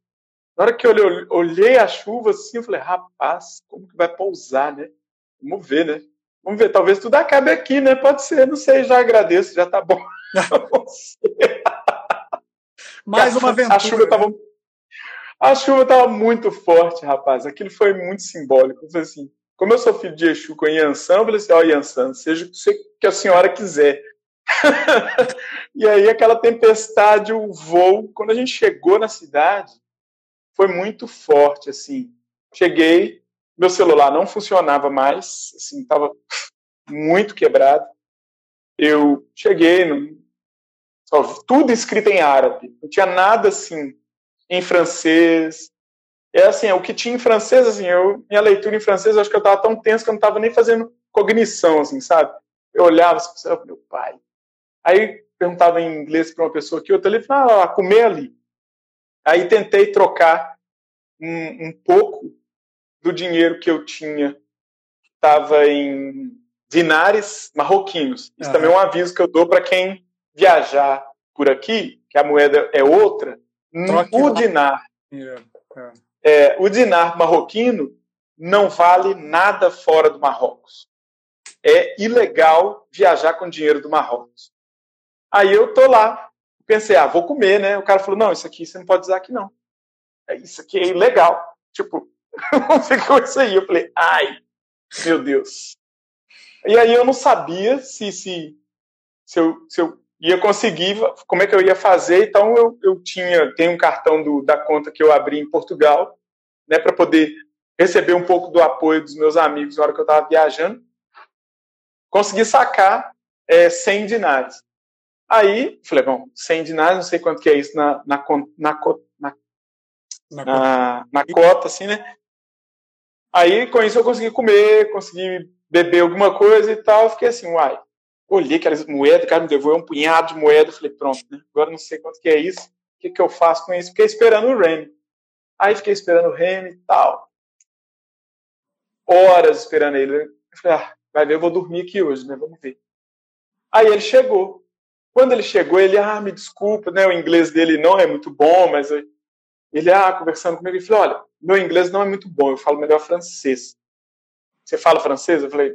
Na hora que eu olhei, olhei a chuva assim, eu falei, rapaz, como que vai pousar, né? Vamos ver, né? Vamos ver, talvez tudo acabe aqui, né? Pode ser, não sei, já agradeço, já tá bom. Mais uma aventura. A chuva tava, a chuva tava muito forte, rapaz. Aquilo foi muito simbólico. Eu falei assim, como eu sou filho de Exu com Yansan, eu falei assim, ó, oh, Yansan, seja o que a senhora quiser. e aí aquela tempestade, o voo, quando a gente chegou na cidade, foi muito forte, assim. Cheguei, meu celular não funcionava mais, assim, estava muito quebrado. Eu cheguei, no, tudo escrito em árabe, não tinha nada assim em francês. É assim, o que tinha em francês, assim, eu, minha leitura em francês, eu acho que eu estava tão tenso que eu não estava nem fazendo cognição, assim, sabe? Eu olhava, assim, meu pai. Aí perguntava em inglês para uma pessoa que outra ali, falava, ah, comer ali. Aí tentei trocar um, um pouco do dinheiro que eu tinha, que estava em dinares marroquinos. Isso uhum. também é um aviso que eu dou para quem viajar por aqui, que a moeda é outra. Troque o dinar, é, o dinar marroquino não vale nada fora do Marrocos. É ilegal viajar com dinheiro do Marrocos. Aí eu tô lá, pensei, ah, vou comer, né? O cara falou, não, isso aqui você não pode usar aqui, não. É, isso aqui é ilegal. Tipo, ficou isso aí. Eu falei, ai, meu Deus. E aí eu não sabia se, se, se, eu, se eu ia conseguir, como é que eu ia fazer. Então eu, eu tinha, tem um cartão do, da conta que eu abri em Portugal, né, para poder receber um pouco do apoio dos meus amigos na hora que eu estava viajando. Consegui sacar é, 100 dinários. Aí, falei, bom, 100 dinários, não sei quanto que é isso na, na, na, na, na, na cota, assim, né? Aí, com isso, eu consegui comer, consegui beber alguma coisa e tal. Eu fiquei assim, uai. Olhei aquelas moedas, o cara me devolveu um punhado de moeda. Falei, pronto, né? Agora não sei quanto que é isso. O que, que eu faço com isso? Fiquei esperando o Remy. Aí fiquei esperando o Remy e tal. Horas esperando ele. Eu falei, ah, vai ver, eu vou dormir aqui hoje, né? Vamos ver. Aí ele chegou. Quando ele chegou, ele, ah, me desculpa, né? O inglês dele não é muito bom, mas ele, ah, conversando comigo, ele falou, olha, meu inglês não é muito bom, eu falo melhor francês. Você fala francês? Eu falei,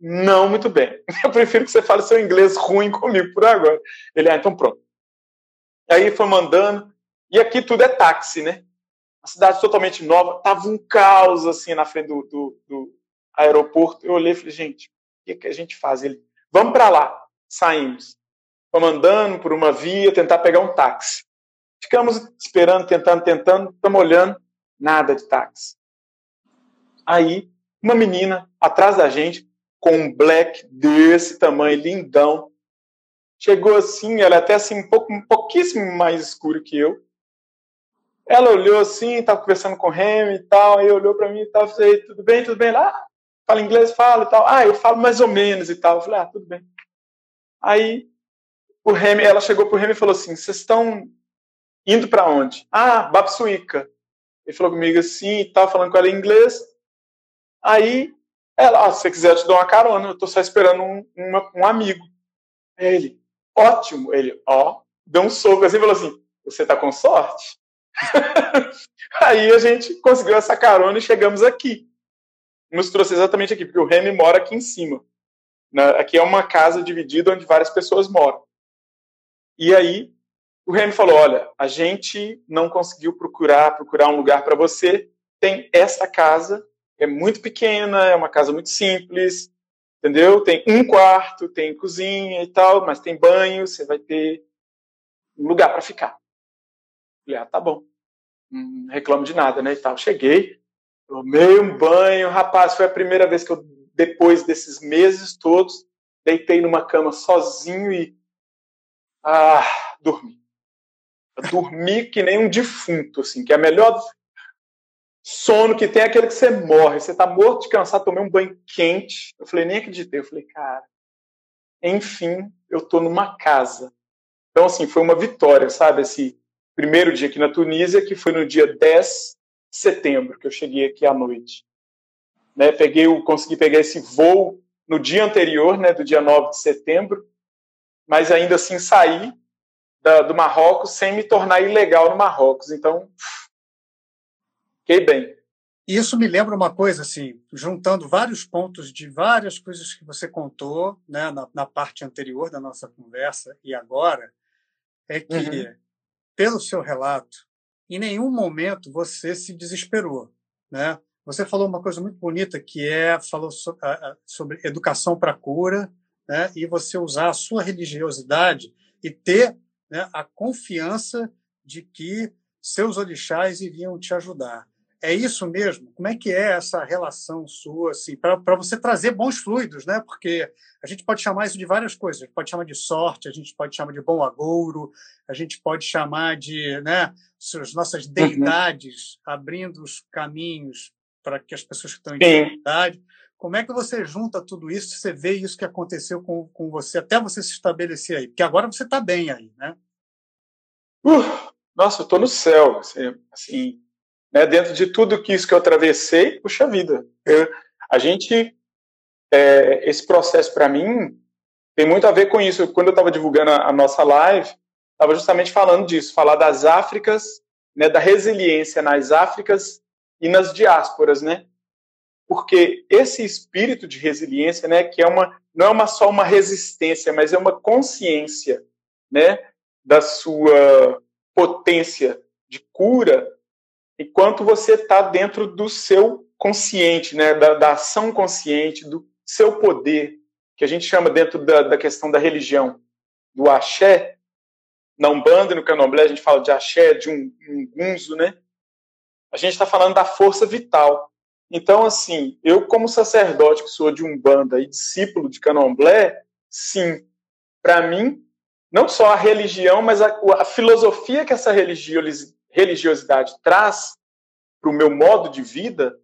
não muito bem. Eu prefiro que você fale seu inglês ruim comigo por agora. Ele, ah, então pronto. Aí foi mandando, e aqui tudo é táxi, né? A cidade totalmente nova, tava um caos assim na frente do, do, do aeroporto. Eu olhei e falei, gente, o que, que a gente faz? Ele, vamos para lá. Saímos. Vamos andando por uma via, tentar pegar um táxi. Ficamos esperando, tentando, tentando, estamos olhando, nada de táxi. Aí, uma menina atrás da gente, com um black desse tamanho, lindão, chegou assim, ela é até assim, um, pouco, um pouquíssimo mais escuro que eu. Ela olhou assim, estava conversando com o Remy e tal, aí olhou para mim e tal, falei, tudo bem, tudo bem? Lá, fala inglês, fala e tal. Ah, eu falo mais ou menos e tal. Eu falei, ah, tudo bem. Aí o Remy, ela chegou pro Remy e falou assim: vocês estão indo para onde? Ah, Babsuíca. Ele falou comigo assim, e tal, falando com ela em inglês. Aí ela, ah, se você quiser, eu te dou uma carona, eu tô só esperando um, um amigo. Aí ele, ótimo. Ele, ó, deu um soco assim e falou assim: você tá com sorte? Aí a gente conseguiu essa carona e chegamos aqui. Nos trouxe exatamente aqui, porque o Remy mora aqui em cima. Aqui é uma casa dividida onde várias pessoas moram. E aí o rei me falou: olha, a gente não conseguiu procurar procurar um lugar para você. Tem essa casa, é muito pequena, é uma casa muito simples, entendeu? Tem um quarto, tem cozinha e tal, mas tem banho, você vai ter um lugar para ficar. Falei, ah, tá bom. Não reclamo de nada, né? E tal. Cheguei, tomei um banho, rapaz, foi a primeira vez que eu, depois desses meses todos, deitei numa cama sozinho e. Ah, dormi. Eu dormi que nem um defunto, assim, que é a melhor sono que tem é aquele que você morre. Você tá morto de cansado, tomei um banho quente. Eu falei, nem acreditei. Eu falei, cara, enfim, eu tô numa casa. Então, assim, foi uma vitória, sabe? Esse primeiro dia aqui na Tunísia, que foi no dia 10 de setembro, que eu cheguei aqui à noite. Né, peguei, consegui pegar esse voo no dia anterior, né, do dia 9 de setembro, mas ainda assim saí da, do Marrocos sem me tornar ilegal no Marrocos. Então, fiquei bem. Isso me lembra uma coisa, assim, juntando vários pontos de várias coisas que você contou né, na, na parte anterior da nossa conversa e agora, é que, uhum. pelo seu relato, em nenhum momento você se desesperou, né? Você falou uma coisa muito bonita que é falou sobre educação para cura, né? E você usar a sua religiosidade e ter né, a confiança de que seus orixás iriam te ajudar. É isso mesmo? Como é que é essa relação sua, assim, para você trazer bons fluidos, né? Porque a gente pode chamar isso de várias coisas. A gente pode chamar de sorte, a gente pode chamar de bom agouro, a gente pode chamar de, né, as nossas uhum. deidades uhum. abrindo os caminhos para que as pessoas que estão em dificuldade. Como é que você junta tudo isso? Você vê isso que aconteceu com, com você até você se estabelecer aí? Porque agora você está bem aí, né? Uh, nossa, eu estou no céu, assim, assim né, dentro de tudo que isso que eu atravessei, puxa vida. Eu, a gente, é, esse processo para mim tem muito a ver com isso. Quando eu estava divulgando a, a, nossa live, estava justamente falando disso, falar das Áfricas, né, da resiliência nas Áfricas e nas diásporas, né? Porque esse espírito de resiliência, né, que é uma não é uma só uma resistência, mas é uma consciência, né, da sua potência de cura, enquanto você está dentro do seu consciente, né, da, da, ação consciente, do seu poder, que a gente chama dentro da, da questão da religião, do axé. Na Umbanda e no Candomblé a gente fala de axé, de um, um gunzo, né? A gente está falando da força vital. Então, assim, eu como sacerdote que sou de Umbanda e discípulo de Candomblé, sim, para mim, não só a religião, mas a, a filosofia que essa religiosidade traz para o meu modo de vida,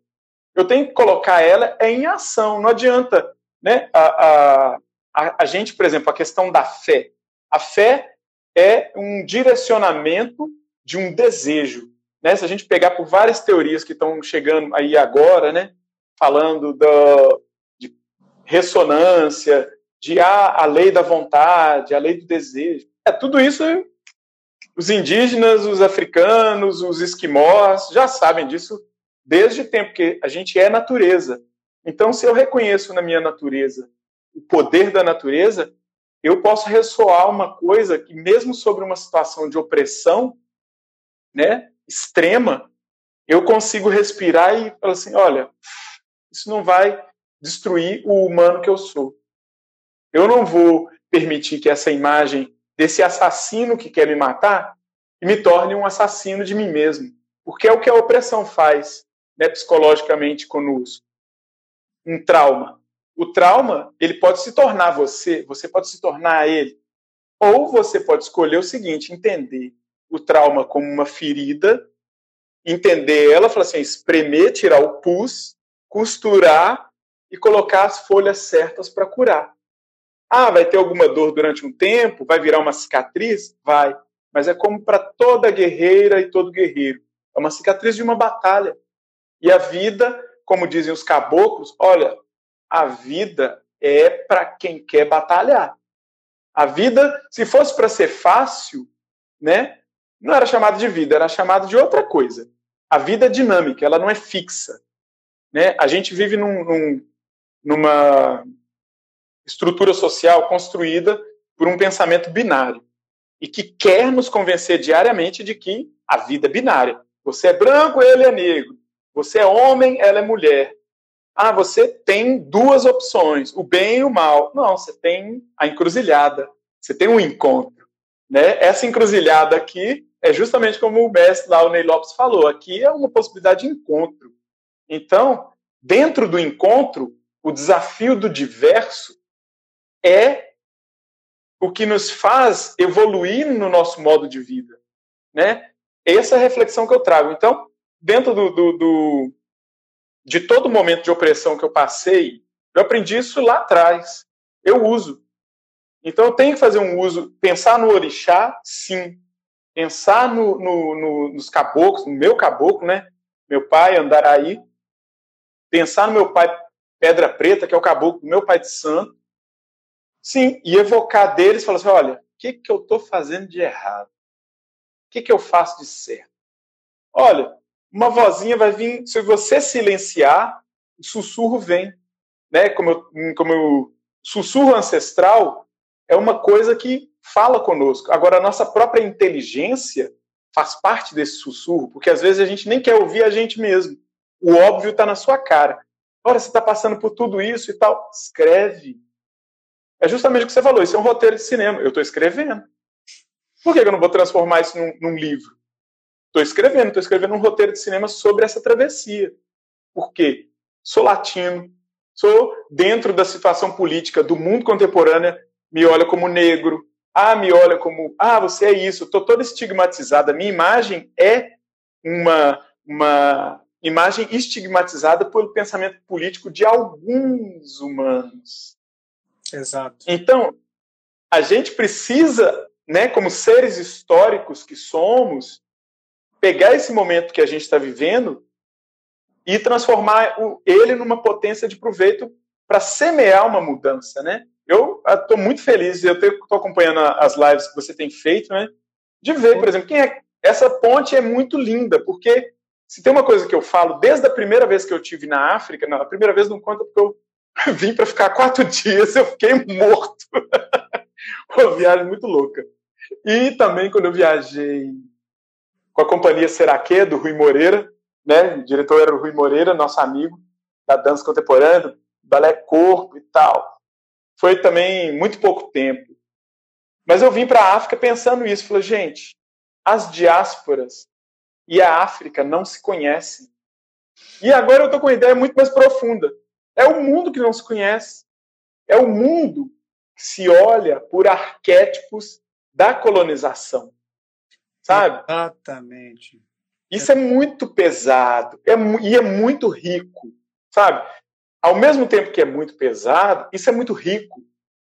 eu tenho que colocar ela em ação. Não adianta, né? A, a, a gente, por exemplo, a questão da fé. A fé é um direcionamento de um desejo. Né? Se a gente pegar por várias teorias que estão chegando aí agora, né? falando do, de ressonância, de ah, a lei da vontade, a lei do desejo. É, tudo isso os indígenas, os africanos, os esquimós já sabem disso desde tempo que a gente é natureza. Então, se eu reconheço na minha natureza o poder da natureza, eu posso ressoar uma coisa que, mesmo sobre uma situação de opressão, né, extrema, eu consigo respirar e falar assim: olha, isso não vai destruir o humano que eu sou. Eu não vou permitir que essa imagem desse assassino que quer me matar me torne um assassino de mim mesmo. Porque é o que a opressão faz né, psicologicamente conosco. Um trauma. O trauma, ele pode se tornar você, você pode se tornar ele. Ou você pode escolher o seguinte, entender o trauma como uma ferida, entender ela, falar assim, espremer, tirar o pus, costurar e colocar as folhas certas para curar. Ah, vai ter alguma dor durante um tempo? Vai virar uma cicatriz? Vai. Mas é como para toda guerreira e todo guerreiro. É uma cicatriz de uma batalha. E a vida, como dizem os caboclos, olha, a vida é para quem quer batalhar. A vida, se fosse para ser fácil, né, não era chamada de vida, era chamada de outra coisa. A vida é dinâmica, ela não é fixa. Né? A gente vive num, num, numa estrutura social construída por um pensamento binário. e que quer nos convencer diariamente de que a vida é binária. Você é branco, ele é negro. Você é homem, ela é mulher. Ah, você tem duas opções, o bem e o mal. Não, você tem a encruzilhada. Você tem um encontro. Né? Essa encruzilhada aqui é justamente como o mestre lá, o Ney Lopes, falou. Aqui é uma possibilidade de encontro. Então, dentro do encontro, o desafio do diverso é o que nos faz evoluir no nosso modo de vida, né? Essa é a reflexão que eu trago. Então, dentro do, do, do de todo momento de opressão que eu passei, eu aprendi isso lá atrás. Eu uso. Então, eu tenho que fazer um uso, pensar no orixá, sim. Pensar no, no, no, nos caboclos, no meu caboclo, né? Meu pai, Andaraí. Pensar no meu pai, Pedra Preta, que é o caboclo do meu pai de santo. Sim, e evocar deles e falar assim: olha, o que, que eu estou fazendo de errado? O que, que eu faço de certo? Olha, uma vozinha vai vir, se você silenciar, o sussurro vem. Né? Como, eu, como eu, sussurro ancestral é uma coisa que fala conosco. Agora, a nossa própria inteligência faz parte desse sussurro, porque às vezes a gente nem quer ouvir a gente mesmo. O óbvio está na sua cara. Ora, você está passando por tudo isso e tal. Escreve. É justamente o que você falou. Isso é um roteiro de cinema. Eu estou escrevendo. Por que eu não vou transformar isso num, num livro? Estou escrevendo. Estou escrevendo um roteiro de cinema sobre essa travessia. Por quê? Sou latino. Sou dentro da situação política do mundo contemporâneo. Me olha como negro. Ah, me olha como. Ah, você é isso. Estou toda estigmatizada. Minha imagem é uma, uma imagem estigmatizada pelo pensamento político de alguns humanos. Exato. Então, a gente precisa, né, como seres históricos que somos, pegar esse momento que a gente está vivendo e transformar ele numa potência de proveito para semear uma mudança, né? Eu estou muito feliz, eu estou acompanhando as lives que você tem feito, né? De ver, por exemplo, quem é essa ponte é muito linda, porque se tem uma coisa que eu falo, desde a primeira vez que eu tive na África, não, a primeira vez não conta porque eu vim para ficar quatro dias, eu fiquei morto. uma viagem muito louca. E também quando eu viajei com a companhia Seraque, do Rui Moreira, né? O diretor era o Rui Moreira, nosso amigo da dança contemporânea, balé corpo e tal. Foi também muito pouco tempo. Mas eu vim para a África pensando isso. Falei, gente, as diásporas e a África não se conhecem. E agora eu estou com uma ideia muito mais profunda. É o mundo que não se conhece. É o mundo que se olha por arquétipos da colonização. Sabe? Exatamente. Isso é muito pesado é, e é muito rico, sabe? Ao mesmo tempo que é muito pesado, isso é muito rico,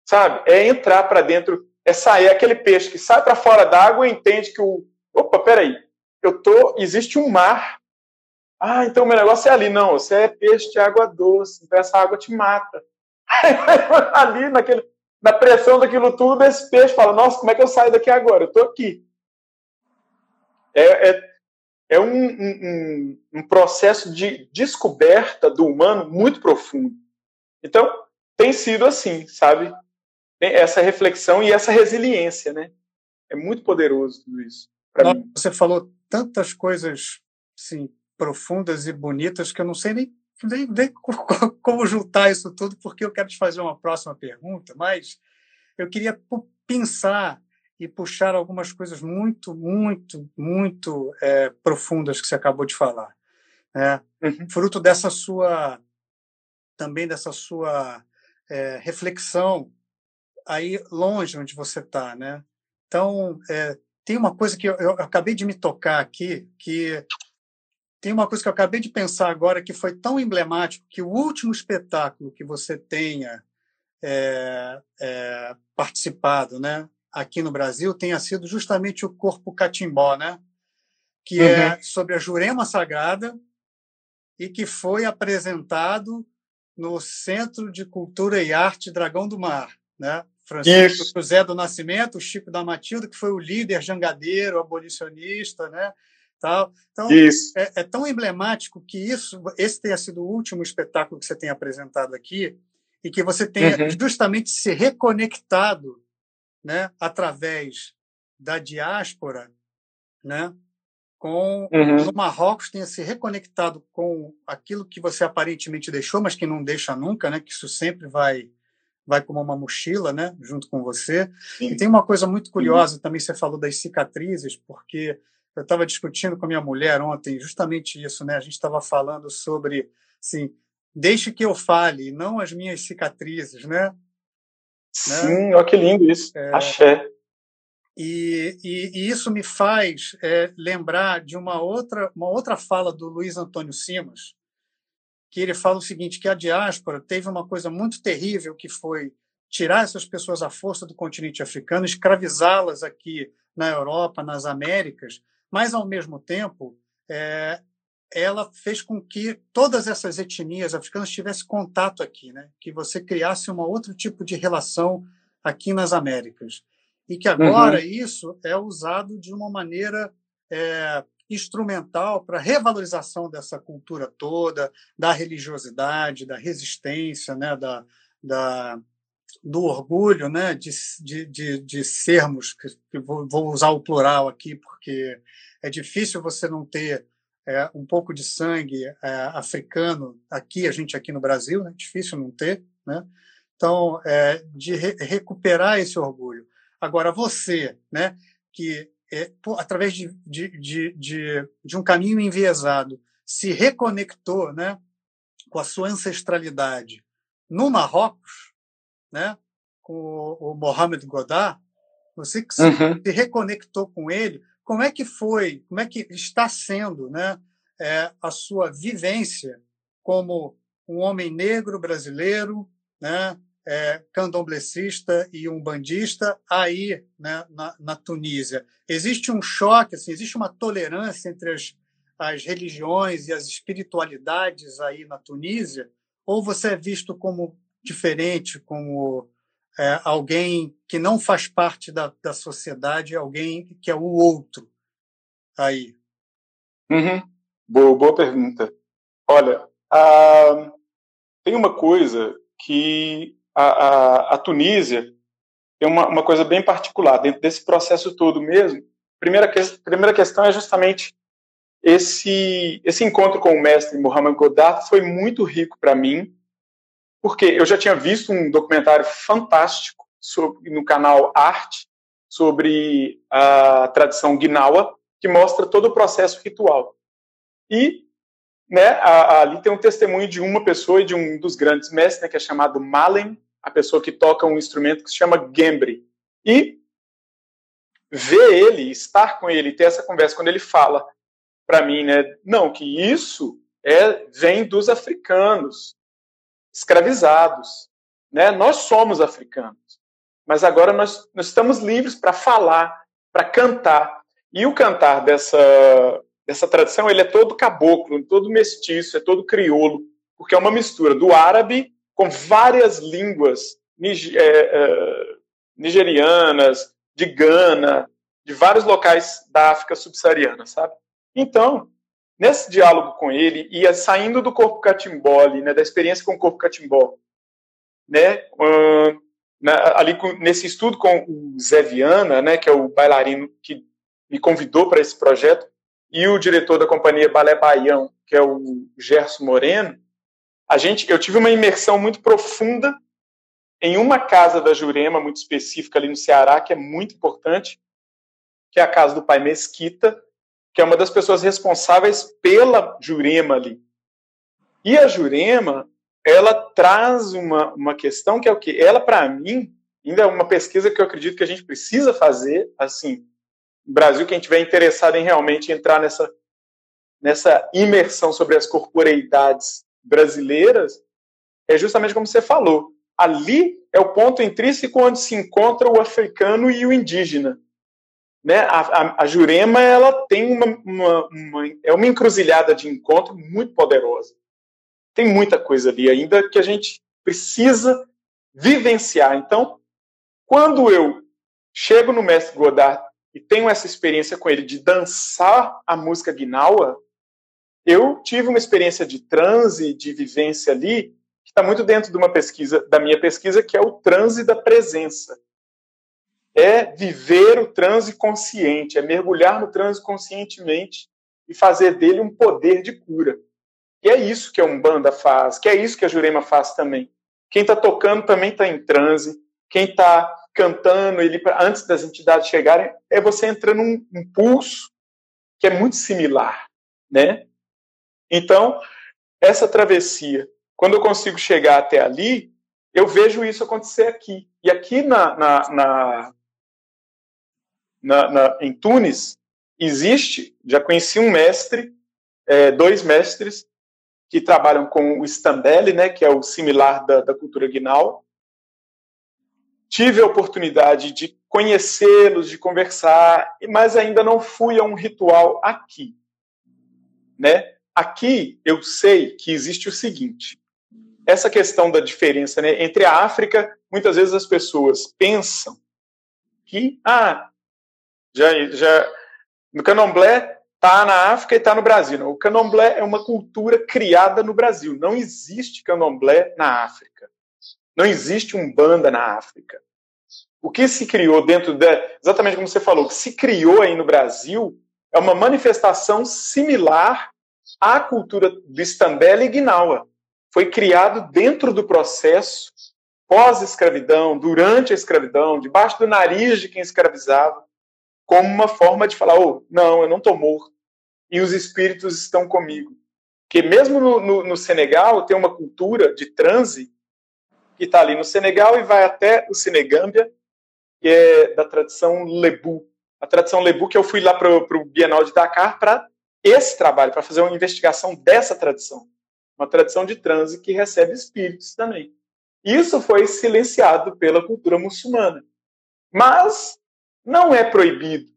sabe? É entrar para dentro, é sair é aquele peixe que sai para fora d'água e entende que o, opa, peraí, eu tô, existe um mar. Ah, então meu negócio é ali. Não, você é peixe de água doce, então essa água te mata. ali, naquele, na pressão daquilo tudo, esse peixe fala: Nossa, como é que eu saio daqui agora? Eu estou aqui. É, é, é um, um, um processo de descoberta do humano muito profundo. Então, tem sido assim, sabe? Essa reflexão e essa resiliência, né? É muito poderoso tudo isso. Você falou tantas coisas assim, profundas e bonitas que eu não sei nem, nem, nem como juntar isso tudo, porque eu quero te fazer uma próxima pergunta, mas eu queria pensar e puxar algumas coisas muito, muito, muito é, profundas que você acabou de falar. Né? Uhum. Fruto dessa sua, também dessa sua é, reflexão aí longe onde você está, né? Então, é, tem uma coisa que eu, eu, acabei de me tocar aqui, que tem uma coisa que eu acabei de pensar agora que foi tão emblemático que o último espetáculo que você tenha é, é, participado, né, aqui no Brasil, tenha sido justamente o Corpo Catimbó, né, que é uhum. é sobre a Jurema Sagrada e que foi apresentado no Centro de Cultura e Arte Dragão do Mar, né? Francisco Isso. José do Nascimento, Chico da Matilda, que foi o líder jangadeiro, abolicionista, né? Tal. Então, é, é, tão emblemático que isso, esse tenha sido o último espetáculo que você tem apresentado aqui e que você tenha uhum. justamente se reconectado, né, através da diáspora, né? Com uhum. no Marrocos tenha se reconectado com aquilo que você aparentemente deixou, mas que não deixa nunca, né? Que isso sempre vai vai como uma mochila, né? Junto com você. Sim. E tem uma coisa muito curiosa também. Você falou das cicatrizes, porque eu estava discutindo com a minha mulher ontem justamente isso, né? A gente estava falando sobre, assim, deixe que eu fale, não as minhas cicatrizes, né? Sim, né? olha que lindo isso. É, Axé. E, e, e, isso me faz é, lembrar de uma outra, uma outra fala do Luiz Antônio Simas, que ele fala o seguinte, que a diáspora teve uma coisa muito terrível, que foi tirar essas pessoas à força do continente africano, escravizá-las aqui na Europa, nas Américas, mas, ao mesmo tempo, é, ela fez com que todas essas etnias africanas tivessem contato aqui, né? que você criasse um outro tipo de relação aqui nas Américas. E que agora uhum. isso é usado de uma maneira é, instrumental para a revalorização dessa cultura toda, da religiosidade, da resistência, né? da, da, do orgulho né, de, de, de, de sermos, que vou, vou, usar o plural aqui, porque é difícil você não ter é, um pouco de sangue é, africano aqui, a gente aqui no Brasil, é né, difícil não ter. Né? Então, é, de re recuperar esse orgulho. Agora, você, né, que é, por, através de, de, de, de, de um caminho enviesado, se reconectou né, com a sua ancestralidade no Marrocos, né, com o, o Mohamed Godard, você que uhum. se, reconectou com ele, como é que foi, como é que está sendo né, é, a sua vivência como um homem negro brasileiro, né, é, candomblessista e um bandista aí né, na, na, Tunísia. Existe um choque, assim, existe uma tolerância entre as, as religiões e as espiritualidades aí na Tunísia? Ou você é visto como diferente, como é, alguém que não faz parte da, da sociedade, alguém que é o outro aí? Uhum. Boa, boa pergunta. Olha, a, tem uma coisa que a, a, a Tunísia tem uma, uma coisa bem particular dentro desse processo todo mesmo. Primeira, que, primeira questão é justamente esse, esse encontro com o mestre Mohamed Godard foi muito rico para mim, porque eu já tinha visto um documentário fantástico sobre, no canal Arte sobre a tradição Gnawa, que mostra todo o processo ritual. E né, a, a, ali tem um testemunho de uma pessoa e de um dos grandes mestres, né, que é chamado Malen, a pessoa que toca um instrumento que se chama Gembri. E ver ele, estar com ele, ter essa conversa, quando ele fala para mim, né, não, que isso é vem dos africanos, escravizados. Né? Nós somos africanos, mas agora nós, nós estamos livres para falar, para cantar. E o cantar dessa, dessa tradição ele é todo caboclo, todo mestiço, é todo crioulo, porque é uma mistura do árabe com várias línguas é, é, nigerianas, de Gana, de vários locais da África subsaariana, sabe? Então, nesse diálogo com ele, ia saindo do corpo catimbó, né, da experiência com o corpo catimbó, né, ali nesse estudo com o Zé Viana, né, que é o bailarino que me convidou para esse projeto, e o diretor da companhia Balé Baião, que é o Gerson Moreno, a gente, eu tive uma imersão muito profunda em uma casa da Jurema, muito específica ali no Ceará, que é muito importante, que é a casa do pai Mesquita, que é uma das pessoas responsáveis pela Jurema ali. E a Jurema, ela traz uma, uma questão que é o que? Ela, para mim, ainda é uma pesquisa que eu acredito que a gente precisa fazer, assim, no Brasil, quem tiver interessado em realmente entrar nessa, nessa imersão sobre as corporeidades brasileiras, é justamente como você falou. Ali é o ponto intrínseco onde se encontra o africano e o indígena né, a, a, a, Jurema ela tem uma, uma, uma, é uma encruzilhada de encontro muito poderosa. Tem muita coisa ali ainda que a gente precisa vivenciar. Então, quando eu chego no mestre Godard e tenho essa experiência com ele de dançar a música Gnawa, eu tive uma experiência de transe, de vivência ali, que está muito dentro de uma pesquisa, da minha pesquisa, que é o transe da presença. É viver o transe consciente, é mergulhar no transe conscientemente e fazer dele um poder de cura. E é isso que a Umbanda faz, que é isso que a Jurema faz também. Quem está tocando também está em transe, quem está cantando ele antes das entidades chegarem, é você entrando num, num pulso que é muito similar, né? Então, essa travessia, quando eu consigo chegar até ali, eu vejo isso acontecer aqui. E aqui na, na, na, na, na em Tunis, existe, já conheci um mestre, é, dois mestres, que trabalham com o Stambele, né, que é o similar da, da cultura guinal. Tive a oportunidade de conhecê-los, de conversar, mas ainda não fui a um ritual aqui. Né? Aqui eu sei que existe o seguinte: essa questão da diferença né, entre a África, muitas vezes as pessoas pensam que ah, já, já no Candomblé está na África e está no Brasil. O candomblé é uma cultura criada no Brasil. Não existe candomblé na África. Não existe umbanda na África. O que se criou dentro da. Exatamente como você falou, o que se criou aí no Brasil é uma manifestação similar à cultura do Istambela e Guinawa. Foi criado dentro do processo pós-escravidão, durante a escravidão, debaixo do nariz de quem escravizava, como uma forma de falar: oh, não, eu não estou morto e os espíritos estão comigo. Que mesmo no, no, no Senegal tem uma cultura de transe que está ali no Senegal e vai até o Senegâmbia, que é da tradição Lebu. A tradição Lebu que eu fui lá para o Bienal de Dakar para esse trabalho, para fazer uma investigação dessa tradição. Uma tradição de transe que recebe espíritos também. Isso foi silenciado pela cultura muçulmana. Mas não é proibido.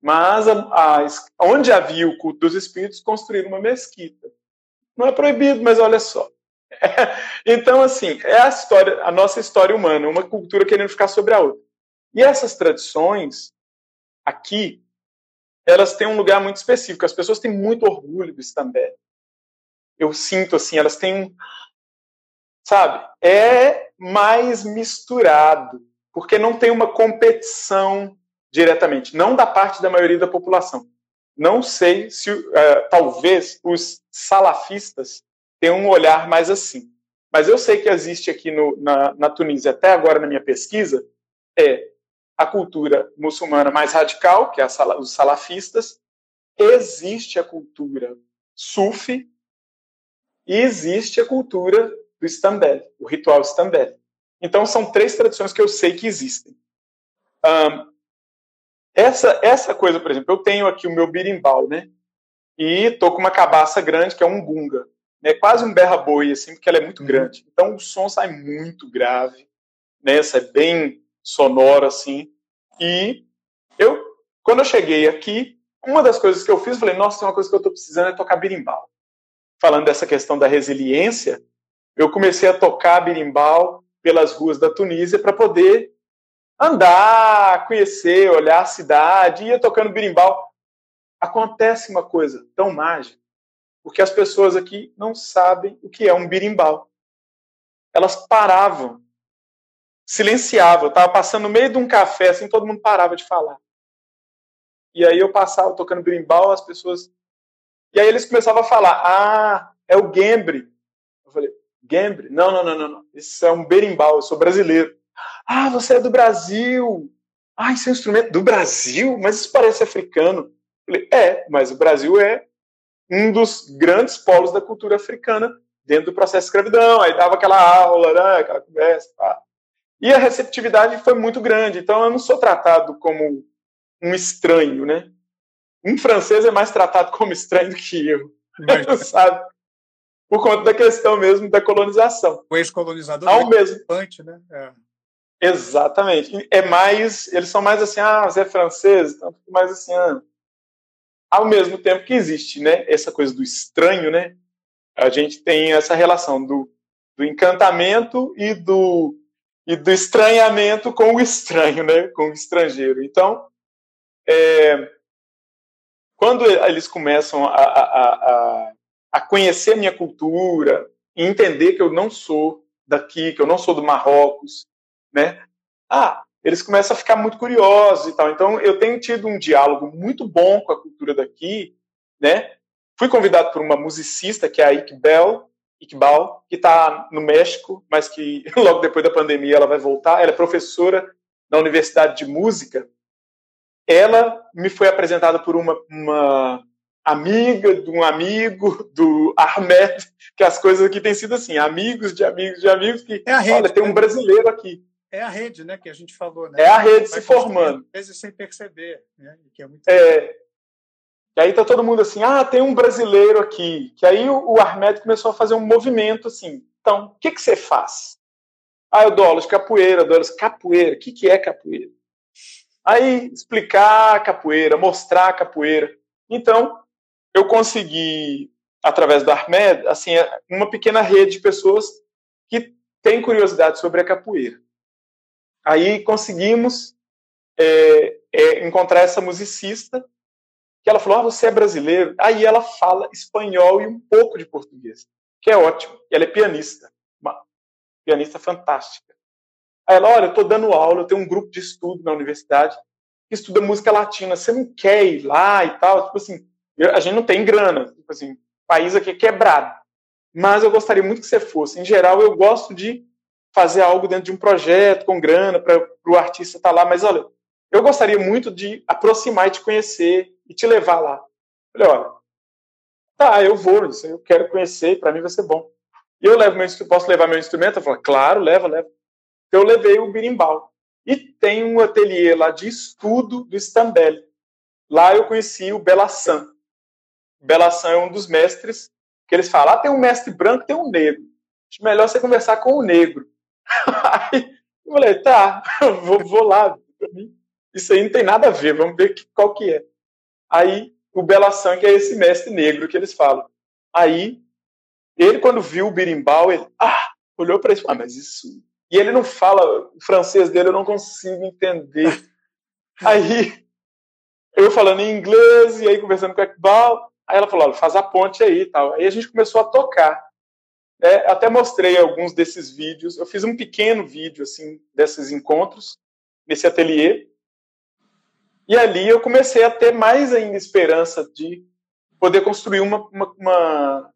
Mas a, a, onde havia o culto dos espíritos, construíram uma mesquita. Não é proibido, mas olha só. então, assim, é a história, a nossa história humana, uma cultura querendo ficar sobre a outra. E essas tradições, aqui, elas têm um lugar muito específico. As pessoas têm muito orgulho disso também. Eu sinto assim, elas têm um. Sabe? É mais misturado, porque não tem uma competição diretamente, não da parte da maioria da população. Não sei se uh, talvez os salafistas tenham um olhar mais assim. Mas eu sei que existe aqui no, na, na Tunísia, até agora na minha pesquisa, é a cultura muçulmana mais radical, que é a, os salafistas, existe a cultura sufi e existe a cultura do Stambel, o ritual Stambel. Então, são três tradições que eu sei que existem. Um, essa, essa coisa, por exemplo, eu tenho aqui o meu birimbau, né? E tô com uma cabaça grande, que é um gunga. É quase um berra-boi, assim, porque ela é muito uhum. grande. Então o som sai muito grave, né? Sai bem sonoro, assim. E eu, quando eu cheguei aqui, uma das coisas que eu fiz, eu falei, nossa, tem uma coisa que eu tô precisando é tocar birimbau. Falando dessa questão da resiliência, eu comecei a tocar birimbau pelas ruas da Tunísia para poder andar, conhecer, olhar a cidade, ia tocando birimbau. Acontece uma coisa tão mágica, porque as pessoas aqui não sabem o que é um birimbau. Elas paravam, silenciavam. Estava passando no meio de um café, assim, todo mundo parava de falar. E aí eu passava tocando birimbau, as pessoas. E aí eles começavam a falar: Ah, é o Gembre. Eu falei: Gembre? Não, não, não, não, não. Isso é um berimbau, eu sou brasileiro. Ah, você é do Brasil. Ah, isso é um instrumento do Brasil? Mas isso parece africano. Falei, é, mas o Brasil é um dos grandes polos da cultura africana dentro do processo de escravidão. Aí dava aquela aula, né, aquela conversa. Pá. E a receptividade foi muito grande. Então eu não sou tratado como um estranho, né? Um francês é mais tratado como estranho do que eu, sabe? Por conta da questão mesmo da colonização. O ex-colonizador Ao mesmo. né? É. Exatamente. É mais, eles são mais assim, ah, você é francês, então mais assim, ah. ao mesmo tempo que existe, né, essa coisa do estranho, né? A gente tem essa relação do, do encantamento e do e do estranhamento com o estranho, né, com o estrangeiro. Então, é, quando eles começam a, a, a, a conhecer a minha cultura e entender que eu não sou daqui, que eu não sou do Marrocos, né? Ah, eles começam a ficar muito curiosos e tal. Então, eu tenho tido um diálogo muito bom com a cultura daqui, né? Fui convidado por uma musicista, que é a Iqbal, Iqbal que está no México, mas que logo depois da pandemia ela vai voltar. Ela é professora na Universidade de Música. Ela me foi apresentada por uma, uma amiga de um amigo do Ahmed, que as coisas aqui têm sido assim, amigos de amigos de amigos, que é a rede, olha, tem um né? brasileiro aqui. É a rede, né, que a gente falou, né? É a rede se formando. Às vezes sem perceber, né? Que é muito é, e aí tá todo mundo assim, ah, tem um brasileiro aqui. Que aí o, o Ahmed começou a fazer um movimento assim. Então, o que, que você faz? Ah, eu dou aula de capoeira, dou aula de capoeira. O que, que é capoeira? Aí explicar a capoeira, mostrar a capoeira. Então, eu consegui, através do Ahmed, assim, uma pequena rede de pessoas que têm curiosidade sobre a capoeira. Aí conseguimos é, é, encontrar essa musicista que ela falou: ah, você é brasileiro. Aí ela fala espanhol e um pouco de português, que é ótimo. E ela é pianista, uma pianista fantástica. Aí ela: olha, eu estou dando aula, eu tenho um grupo de estudo na universidade que estuda música latina. Você não quer ir lá e tal? Tipo assim, a gente não tem grana, tipo assim, o país aqui é quebrado. Mas eu gostaria muito que você fosse. Em geral, eu gosto de fazer algo dentro de um projeto com grana para o artista estar tá lá. Mas olha, eu gostaria muito de aproximar e te conhecer e te levar lá. Falei, olha, tá, eu vou, eu quero conhecer, para mim vai ser bom. E eu levo meu posso levar meu instrumento? Falei, claro, leva, leva. Eu levei o birimbau. E tem um ateliê lá de estudo do Stambel. Lá eu conheci o Belassan. Belassan é um dos mestres que eles falam, ah, tem um mestre branco, tem um negro. Acho melhor você conversar com o negro. Aí eu falei, tá, vou, vou lá. Isso aí não tem nada a ver, vamos ver qual que é. Aí o Bela Sangue é esse mestre negro que eles falam. Aí ele, quando viu o birimbau, ele ah, olhou para isso, ah, mas isso. E ele não fala, o francês dele eu não consigo entender. aí eu falando em inglês, e aí conversando com o Ekbal, aí ela falou: faz a ponte aí e tal. Aí a gente começou a tocar. É, até mostrei alguns desses vídeos. Eu fiz um pequeno vídeo assim desses encontros nesse ateliê. E ali eu comecei a ter mais ainda esperança de poder construir uma. uma, uma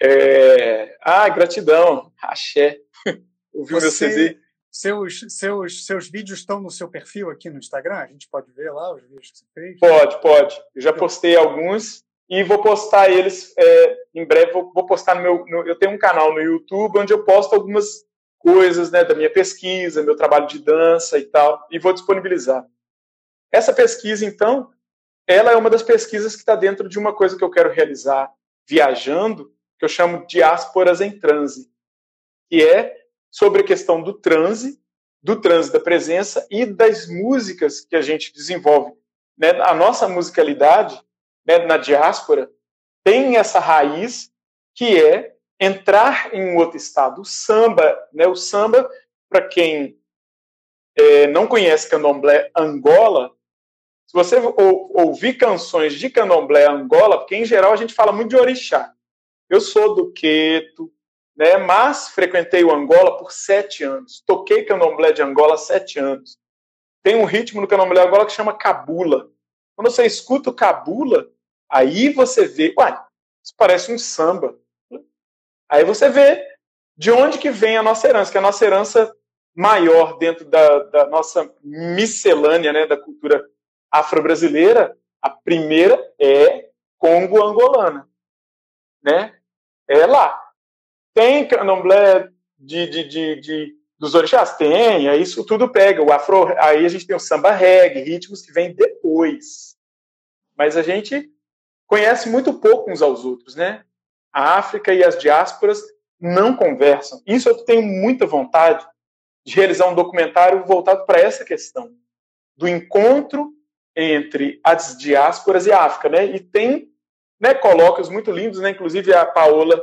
é... Ah, gratidão, axé. Ouviu meu CD? Seus, seus, seus vídeos estão no seu perfil aqui no Instagram? A gente pode ver lá os vídeos que você fez? Pode, pode. Eu já postei alguns e vou postar eles é, em breve. Vou, vou postar no meu. No, eu tenho um canal no YouTube onde eu posto algumas coisas né, da minha pesquisa, meu trabalho de dança e tal, e vou disponibilizar. Essa pesquisa, então, ela é uma das pesquisas que está dentro de uma coisa que eu quero realizar viajando, que eu chamo diásporas em transe, que é sobre a questão do transe, do transe da presença e das músicas que a gente desenvolve. Né? A nossa musicalidade né, na diáspora tem essa raiz que é entrar em um outro estado. O samba, né? o samba, para quem é, não conhece candomblé Angola, se você ou, ouvir canções de candomblé Angola, porque em geral a gente fala muito de orixá. Eu sou do Queto, né, mas frequentei o Angola por sete anos. Toquei candomblé de Angola há sete anos. Tem um ritmo no candomblé Angola que chama cabula. Quando você escuta o cabula, aí você vê, uai, isso parece um samba. Aí você vê de onde que vem a nossa herança, que a nossa herança maior dentro da, da nossa miscelânea, né, da cultura afro-brasileira, a primeira é Congo-angolana, né? É lá. Tem candomblé de, de, de, de, dos orixás? Tem, aí isso tudo pega. O afro, aí a gente tem o samba reggae, ritmos que vêm depois. Mas a gente conhece muito pouco uns aos outros, né? A África e as diásporas não conversam. Isso eu tenho muita vontade de realizar um documentário voltado para essa questão do encontro entre as diásporas e a África, né? E tem né, colóquios muito lindos, né? Inclusive a Paola,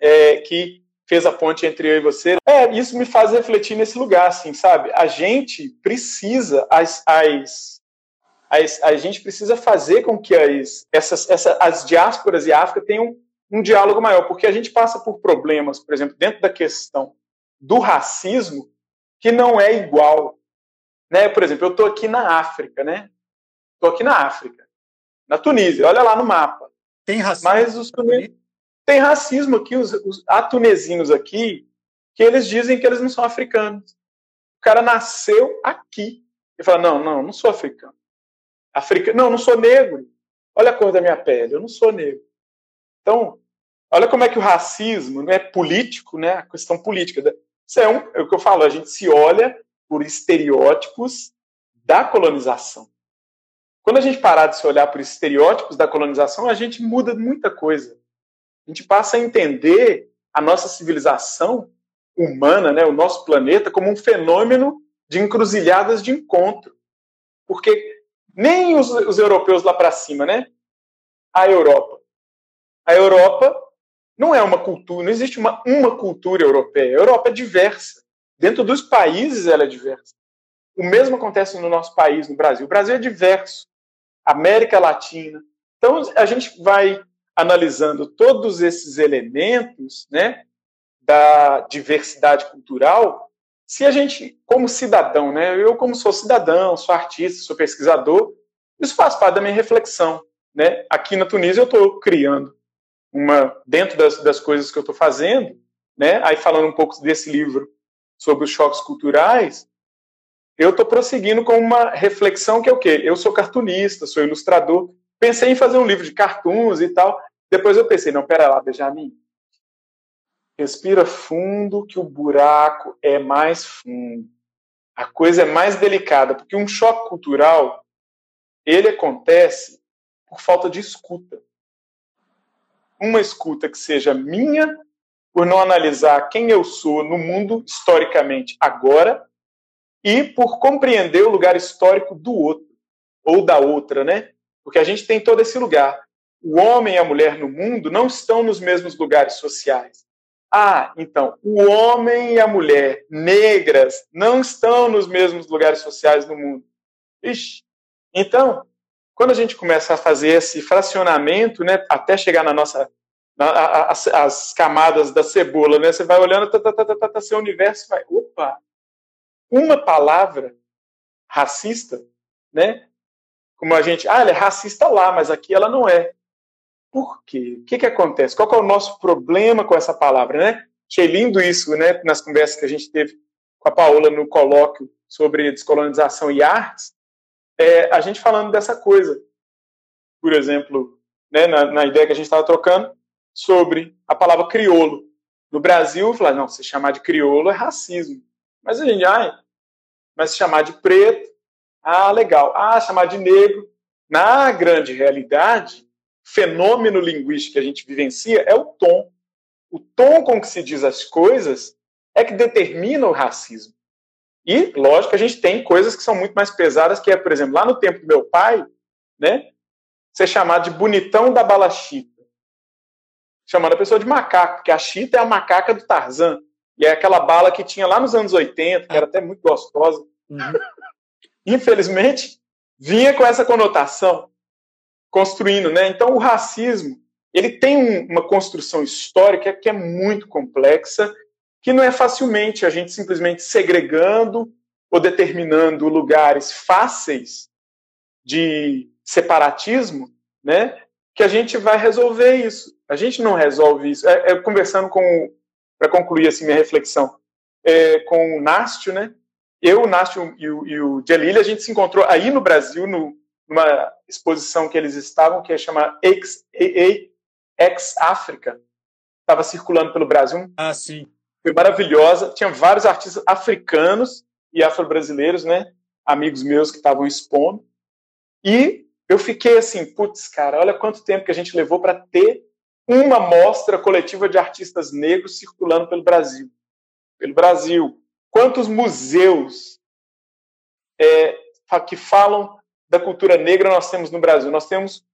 é, que fez a ponte entre eu e você. É, isso me faz refletir nesse lugar, assim, sabe? A gente precisa, as, as, as a gente precisa fazer com que as, essas, essa, as diásporas e a África tenham um diálogo maior, porque a gente passa por problemas, por exemplo, dentro da questão do racismo, que não é igual Né? Por exemplo, eu estou aqui na África, né? Estou aqui na África, na Tunísia. Olha lá no mapa. Tem racismo. Mas os tem racismo aqui, os, os atunesinos aqui, que eles dizem que eles não são africanos. O cara nasceu aqui. E fala: não, não, não sou africano. Africa... Não, não sou negro. Olha a cor da minha pele, eu não sou negro. Então, olha como é que o racismo não é político, né? A questão política. Isso é, um, é o que eu falo, a gente se olha por estereótipos da colonização. Quando a gente parar de se olhar por estereótipos da colonização, a gente muda muita coisa. A gente passa a entender a nossa civilização humana, né, o nosso planeta, como um fenômeno de encruzilhadas de encontro. Porque nem os, os europeus lá para cima, né? A Europa. A Europa não é uma cultura, não existe uma, uma cultura europeia. A Europa é diversa. Dentro dos países ela é diversa. O mesmo acontece no nosso país, no Brasil. O Brasil é diverso. América Latina. Então a gente vai analisando todos esses elementos, né, da diversidade cultural, se a gente, como cidadão, né, eu como sou cidadão, sou artista, sou pesquisador, isso faz parte da minha reflexão, né? Aqui na Tunísia eu estou criando uma dentro das, das coisas que eu estou fazendo, né? Aí falando um pouco desse livro sobre os choques culturais, eu estou prosseguindo com uma reflexão que é o quê? Eu sou cartunista, sou ilustrador, pensei em fazer um livro de cartoons e tal. Depois eu pensei, não, pera lá, Benjamin, respira fundo que o buraco é mais fundo. A coisa é mais delicada, porque um choque cultural, ele acontece por falta de escuta uma escuta que seja minha, por não analisar quem eu sou no mundo historicamente agora, e por compreender o lugar histórico do outro, ou da outra, né? Porque a gente tem todo esse lugar. O homem e a mulher no mundo não estão nos mesmos lugares sociais. Ah, então, o homem e a mulher negras não estão nos mesmos lugares sociais no mundo. Ixi. Então, quando a gente começa a fazer esse fracionamento, né, até chegar na nossa na, as, as, camadas da cebola, né, você vai olhando, tá, tá, tá, tá, tá, seu universo vai, opa, uma palavra racista, né? Como a gente, ah, ela é racista lá, mas aqui ela não é. Por quê? O que, que acontece? Qual que é o nosso problema com essa palavra, né? Achei lindo isso, né? Nas conversas que a gente teve com a Paola no colóquio sobre descolonização e artes, é, a gente falando dessa coisa. Por exemplo, né, na, na ideia que a gente estava trocando sobre a palavra crioulo. No Brasil, falar, não, se chamar de crioulo é racismo. Mas a gente, ai, mas se chamar de preto, ah, legal. Ah, chamar de negro. Na grande realidade, fenômeno linguístico que a gente vivencia é o tom. O tom com que se diz as coisas é que determina o racismo. E, lógico, a gente tem coisas que são muito mais pesadas, que é, por exemplo, lá no tempo do meu pai, né, ser chamado de bonitão da balachita. Chamando a pessoa de macaco, porque a chita é a macaca do Tarzan. E é aquela bala que tinha lá nos anos 80, que era até muito gostosa. Uhum. Infelizmente, vinha com essa conotação, construindo, né? Então, o racismo, ele tem uma construção histórica que é muito complexa que não é facilmente a gente simplesmente segregando ou determinando lugares fáceis de separatismo, né, que a gente vai resolver isso. A gente não resolve isso. É, é conversando com, para concluir assim minha reflexão, é, com o Nástio, né, eu, o Nástio e o, e o a gente se encontrou aí no Brasil, no, numa exposição que eles estavam, que é chamada Ex, Ex África, estava circulando pelo Brasil. Ah, sim foi maravilhosa. Tinha vários artistas africanos e afro-brasileiros, né? Amigos meus que estavam expondo. E eu fiquei assim, putz, cara, olha quanto tempo que a gente levou para ter uma mostra coletiva de artistas negros circulando pelo Brasil. Pelo Brasil. Quantos museus é, que falam da cultura negra nós temos no Brasil? Nós temos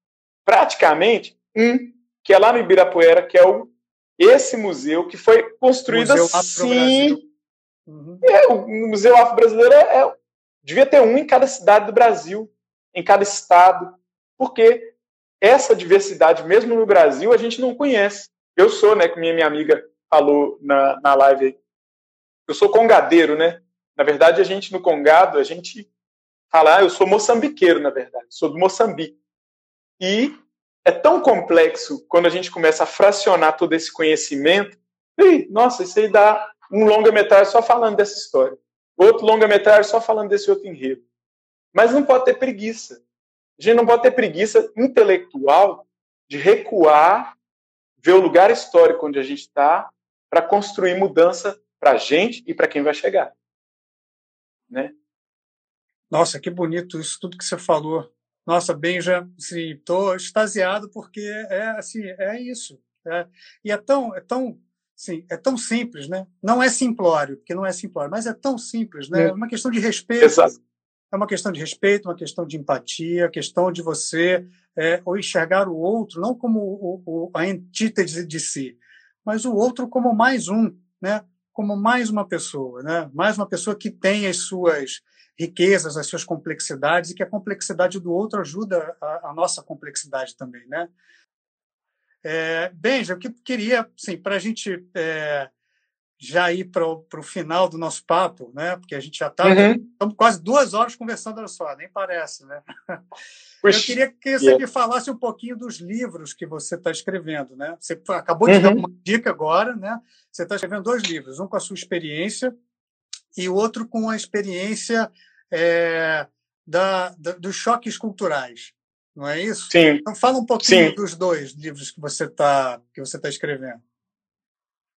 praticamente um, que é lá no Ibirapuera, que é o esse museu que foi construído museu assim. Uhum. É, o Museu Afro-Brasileiro é, é, devia ter um em cada cidade do Brasil, em cada estado, porque essa diversidade, mesmo no Brasil, a gente não conhece. Eu sou, né, como minha, minha amiga falou na, na live, eu sou congadeiro, né? Na verdade, a gente no Congado, a gente fala, ah, eu sou moçambiqueiro, na verdade, sou do Moçambique. E é tão complexo quando a gente começa a fracionar todo esse conhecimento. E, nossa, isso aí dá um longa-metragem só falando dessa história. Outro longa-metragem só falando desse outro enredo. Mas não pode ter preguiça. A gente não pode ter preguiça intelectual de recuar, ver o lugar histórico onde a gente está, para construir mudança para a gente e para quem vai chegar. Né? Nossa, que bonito isso tudo que você falou. Nossa, Benja, estou assim, extasiado porque é assim, é isso. É, e é tão, é tão, sim, é tão simples, né? Não é simplório, porque não é simplório, mas é tão simples, né? É uma questão de respeito. Exato. É uma questão de respeito, uma questão de empatia, questão de você é, ou enxergar o outro não como o, o, a antítese de si, mas o outro como mais um, né? Como mais uma pessoa, né? Mais uma pessoa que tem as suas riquezas, as suas complexidades, e que a complexidade do outro ajuda a, a nossa complexidade também, né? É, Benja, eu queria, assim, para a gente é, já ir para o final do nosso papo, né? Porque a gente já está uhum. quase duas horas conversando, olha só, nem parece, né? Puxa, eu queria que você yeah. me falasse um pouquinho dos livros que você está escrevendo, né? Você acabou de uhum. dar uma dica agora, né? Você está escrevendo dois livros, um com a sua experiência e o outro com a experiência é, da, da, dos choques culturais, não é isso? Sim. Então fala um pouquinho Sim. dos dois livros que você está que você está escrevendo.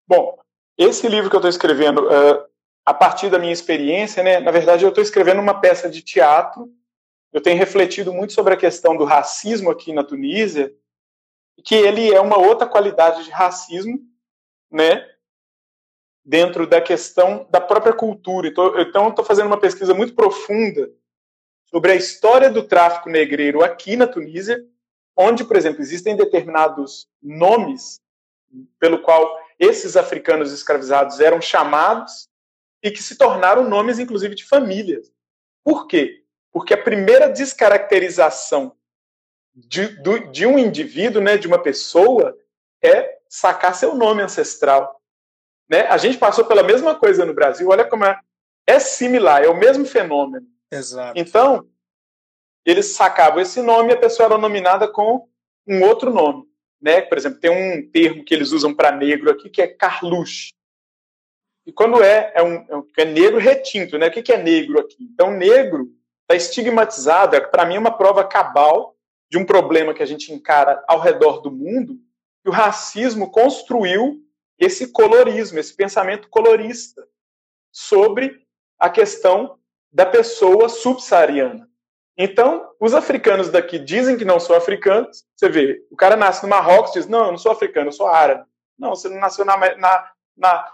Bom, esse livro que eu estou escrevendo, uh, a partir da minha experiência, né, na verdade eu estou escrevendo uma peça de teatro. Eu tenho refletido muito sobre a questão do racismo aqui na Tunísia, que ele é uma outra qualidade de racismo, né, dentro da questão da própria cultura. Então, então estou fazendo uma pesquisa muito profunda sobre a história do tráfico negreiro aqui na Tunísia, onde, por exemplo, existem determinados nomes pelo qual esses africanos escravizados eram chamados e que se tornaram nomes, inclusive, de famílias. Por quê? Porque a primeira descaracterização de, de um indivíduo, né, de uma pessoa, é sacar seu nome ancestral. Né? A gente passou pela mesma coisa no Brasil, olha como é, é similar, é o mesmo fenômeno. Exato. Então, eles sacavam esse nome e a pessoa era nominada com um outro nome. Né? Por exemplo, tem um termo que eles usam para negro aqui que é carluche. E quando é, é, um, é, é negro retinto, né? O que, que é negro aqui? Então, negro está estigmatizado, é, para mim é uma prova cabal de um problema que a gente encara ao redor do mundo, que o racismo construiu esse colorismo, esse pensamento colorista sobre a questão da pessoa subsaariana. Então, os africanos daqui dizem que não são africanos. Você vê, o cara nasce no Marrocos diz: Não, eu não sou africano, eu sou árabe. Não, você não nasceu na, na, na,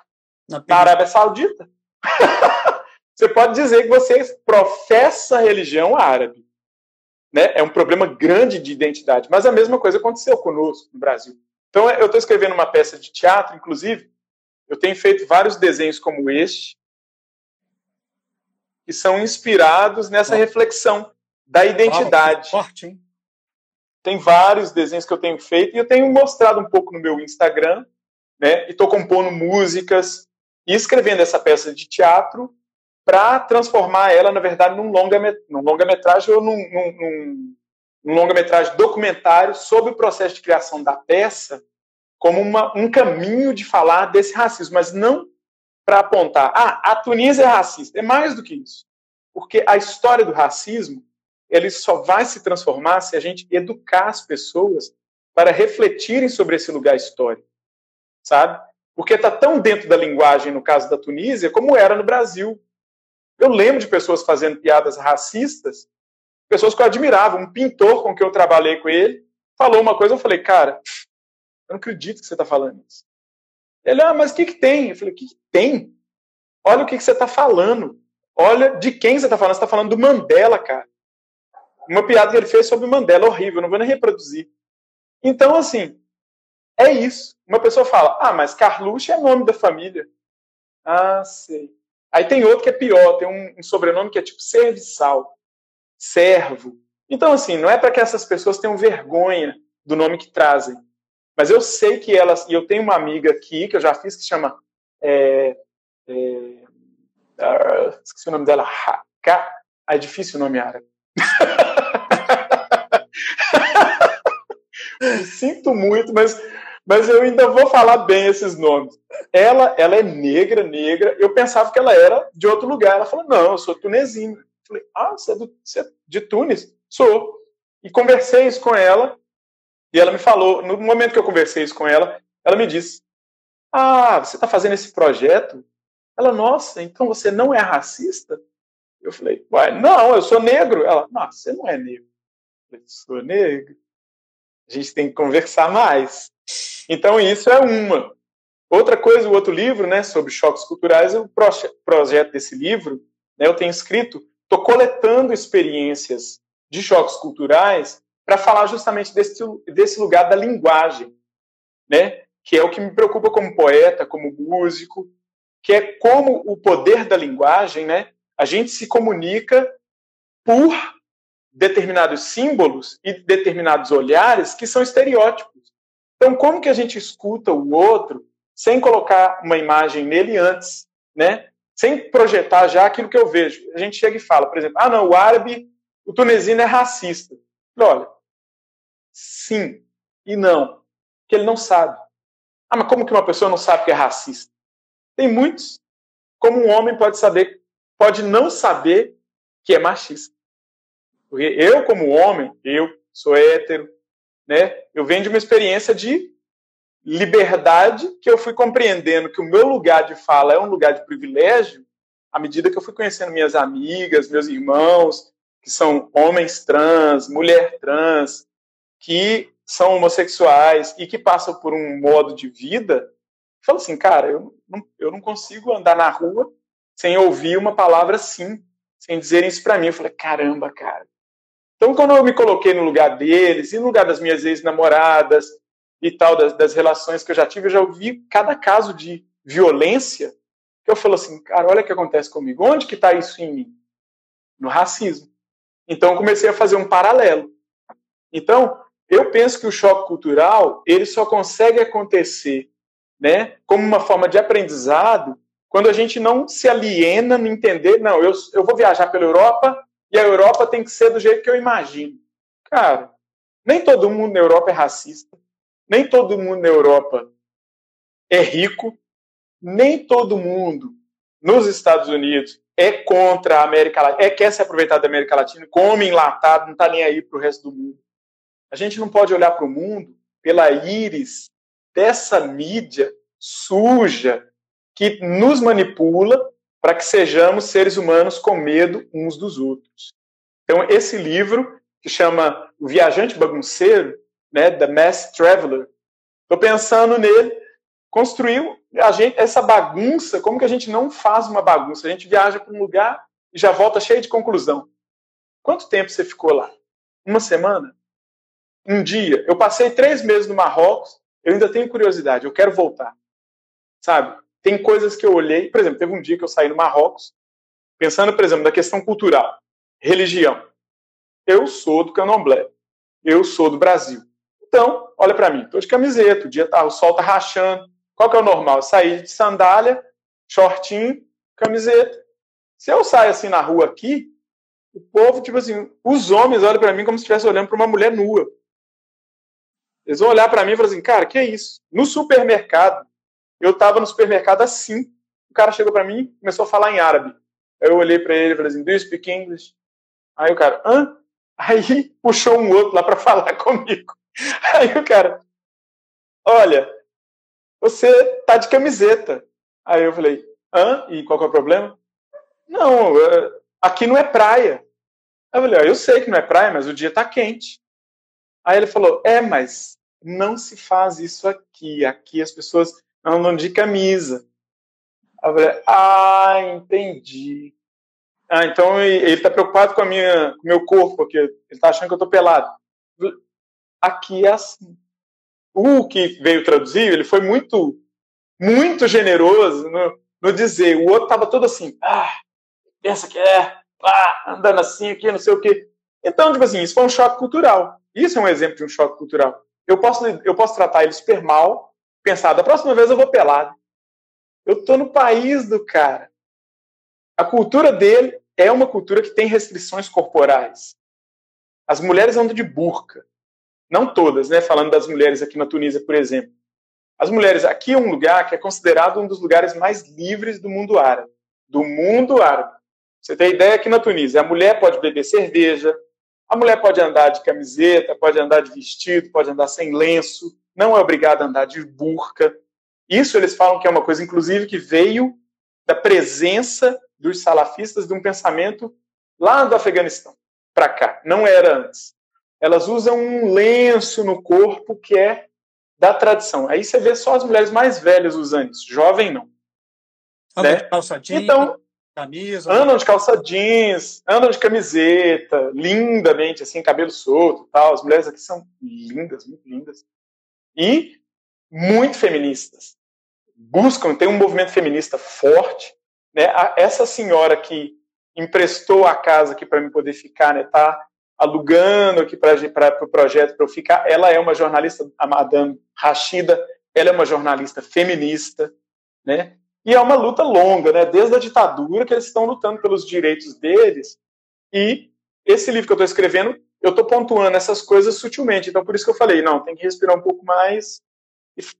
na, na Arábia Saudita. você pode dizer que você professa a religião árabe. Né? É um problema grande de identidade. Mas a mesma coisa aconteceu conosco no Brasil. Então, eu estou escrevendo uma peça de teatro, inclusive, eu tenho feito vários desenhos como este, que são inspirados nessa reflexão da identidade. Forte, hein? Tem vários desenhos que eu tenho feito e eu tenho mostrado um pouco no meu Instagram, né? E estou compondo músicas e escrevendo essa peça de teatro para transformar ela, na verdade, num longa-metragem num longa ou num, num, num um longa-metragem documentário sobre o processo de criação da peça como uma, um caminho de falar desse racismo, mas não para apontar, ah, a Tunísia é racista. É mais do que isso. Porque a história do racismo, ele só vai se transformar se a gente educar as pessoas para refletirem sobre esse lugar histórico, sabe? Porque está tão dentro da linguagem, no caso da Tunísia, como era no Brasil. Eu lembro de pessoas fazendo piadas racistas pessoas que eu admirava. Um pintor com quem eu trabalhei com ele falou uma coisa, eu falei, cara, eu não acredito que você está falando isso. Ele, ah, mas o que, que tem? Eu falei, o que, que tem? Olha o que, que você está falando. Olha de quem você está falando. Você está falando do Mandela, cara. Uma piada que ele fez sobre o Mandela, horrível, não vou nem reproduzir. Então, assim, é isso. Uma pessoa fala, ah, mas Carluxo é nome da família. Ah, sei. Aí tem outro que é pior, tem um, um sobrenome que é tipo serviçal servo. Então, assim, não é para que essas pessoas tenham vergonha do nome que trazem. Mas eu sei que elas. E eu tenho uma amiga aqui que eu já fiz que chama. É, é, uh, esqueci o nome dela, K, é difícil o nome árabe. Sinto muito, mas, mas eu ainda vou falar bem esses nomes. Ela, ela é negra, negra. Eu pensava que ela era de outro lugar. Ela falou: não, eu sou tunesina. Falei: ah, você é, do, você é de Tunis? Sou. E conversei isso com ela. E ela me falou, no momento que eu conversei isso com ela, ela me disse: Ah, você está fazendo esse projeto? Ela, nossa, então você não é racista? Eu falei, uai, não, eu sou negro. Ela, não, você não é negro. Eu falei, sou negro. A gente tem que conversar mais. Então, isso é uma. Outra coisa, o outro livro, né, sobre choques culturais, o projeto desse livro, né, eu tenho escrito, estou coletando experiências de choques culturais para falar justamente desse, desse lugar da linguagem, né, que é o que me preocupa como poeta, como músico, que é como o poder da linguagem, né, a gente se comunica por determinados símbolos e determinados olhares que são estereótipos. Então, como que a gente escuta o outro sem colocar uma imagem nele antes, né? Sem projetar já aquilo que eu vejo. A gente chega e fala, por exemplo, ah, não, o árabe, o tunesino é racista. Olha, sim e não, que ele não sabe. Ah, mas como que uma pessoa não sabe que é racista? Tem muitos. Como um homem pode saber pode não saber que é machista. Porque eu, como homem, eu sou hétero, né? Eu venho de uma experiência de liberdade que eu fui compreendendo que o meu lugar de fala é um lugar de privilégio à medida que eu fui conhecendo minhas amigas, meus irmãos, que são homens trans, mulher trans, que são homossexuais e que passam por um modo de vida, falo assim, cara, eu não, eu não consigo andar na rua sem ouvir uma palavra sim, sem dizerem isso para mim. Eu falei, caramba, cara. Então, quando eu me coloquei no lugar deles, e no lugar das minhas ex-namoradas e tal, das, das, relações que eu já tive, eu já ouvi cada caso de violência que eu falo assim, cara, olha o que acontece comigo. Onde que está isso em mim? No racismo. Então, eu comecei a fazer um paralelo. Então, eu penso que o choque cultural, ele só consegue acontecer né, como uma forma de aprendizado quando a gente não se aliena no entender, não, eu, eu vou viajar pela Europa e a Europa tem que ser do jeito que eu imagino. Cara, nem todo mundo na Europa é racista, nem todo mundo na Europa é rico, nem todo mundo nos Estados Unidos é contra a América Latina, é quer se aproveitar da América Latina, come enlatado, não está nem aí para o resto do mundo. A gente não pode olhar para o mundo pela íris dessa mídia suja, que nos manipula para que sejamos seres humanos com medo uns dos outros. Então, esse livro, que chama O Viajante Bagunceiro, né, The Mass Traveler, estou pensando nele, construiu a gente, essa bagunça, como que a gente não faz uma bagunça? A gente viaja para um lugar e já volta cheio de conclusão. Quanto tempo você ficou lá? Uma semana? Um dia? Eu passei três meses no Marrocos, eu ainda tenho curiosidade, eu quero voltar. Sabe? tem coisas que eu olhei, por exemplo, teve um dia que eu saí no Marrocos, pensando, por exemplo, na questão cultural, religião. Eu sou do Candomblé, eu sou do Brasil. Então, olha para mim, tô de camiseta, o dia tá, o sol tá rachando. Qual que é o normal? Sair de sandália, shortinho, camiseta. Se eu saio assim na rua aqui, o povo, tipo assim, os homens olham para mim como se estivesse olhando para uma mulher nua. Eles vão olhar para mim e falar assim, cara, que é isso? No supermercado, eu estava no supermercado assim. O cara chegou para mim começou a falar em árabe. Eu olhei para ele e falei assim: Do you speak English? Aí o cara, hã? Aí puxou um outro lá para falar comigo. Aí o cara, olha, você tá de camiseta. Aí eu falei, hã? E qual que é o problema? Não, é, aqui não é praia. Aí eu falei, eu sei que não é praia, mas o dia tá quente. Aí ele falou, é, mas não se faz isso aqui. Aqui as pessoas andam de camisa. Eu falei, ah, entendi. Ah, então ele está preocupado com a minha, com meu corpo, porque ele está achando que eu estou pelado. Aqui é assim. O que veio traduzir, ele foi muito, muito generoso no, no dizer. O outro estava todo assim, ah, pensa que é, ah, andando assim aqui, não sei o quê. Então, tipo assim, isso foi um choque cultural. Isso é um exemplo de um choque cultural. Eu posso, eu posso tratar ele super mal, pensar, da próxima vez eu vou pelado. Eu tô no país do cara. A cultura dele é uma cultura que tem restrições corporais. As mulheres andam de burca. Não todas, né? Falando das mulheres aqui na Tunísia, por exemplo. As mulheres, aqui é um lugar que é considerado um dos lugares mais livres do mundo árabe. Do mundo árabe. Você tem ideia aqui na Tunísia, a mulher pode beber cerveja, a mulher pode andar de camiseta, pode andar de vestido, pode andar sem lenço, não é obrigada a andar de burca. Isso eles falam que é uma coisa, inclusive, que veio da presença dos salafistas de um pensamento lá do Afeganistão para cá. Não era antes. Elas usam um lenço no corpo que é da tradição. Aí você vê só as mulheres mais velhas usando isso, jovem não. Andam né? de calça jeans, então, camisa. Andam de calça jeans, andam de camiseta, lindamente, assim, cabelo solto tal. As mulheres aqui são lindas, muito lindas. E muito feministas. Buscam, tem um movimento feminista forte. Né? Essa senhora que emprestou a casa aqui para me poder ficar, né? Tá alugando aqui para o pro projeto para eu ficar. Ela é uma jornalista, a Madame Rashida, ela é uma jornalista feminista, né? E é uma luta longa, né? Desde a ditadura que eles estão lutando pelos direitos deles. E esse livro que eu estou escrevendo, eu estou pontuando essas coisas sutilmente. Então, por isso que eu falei, não, tem que respirar um pouco mais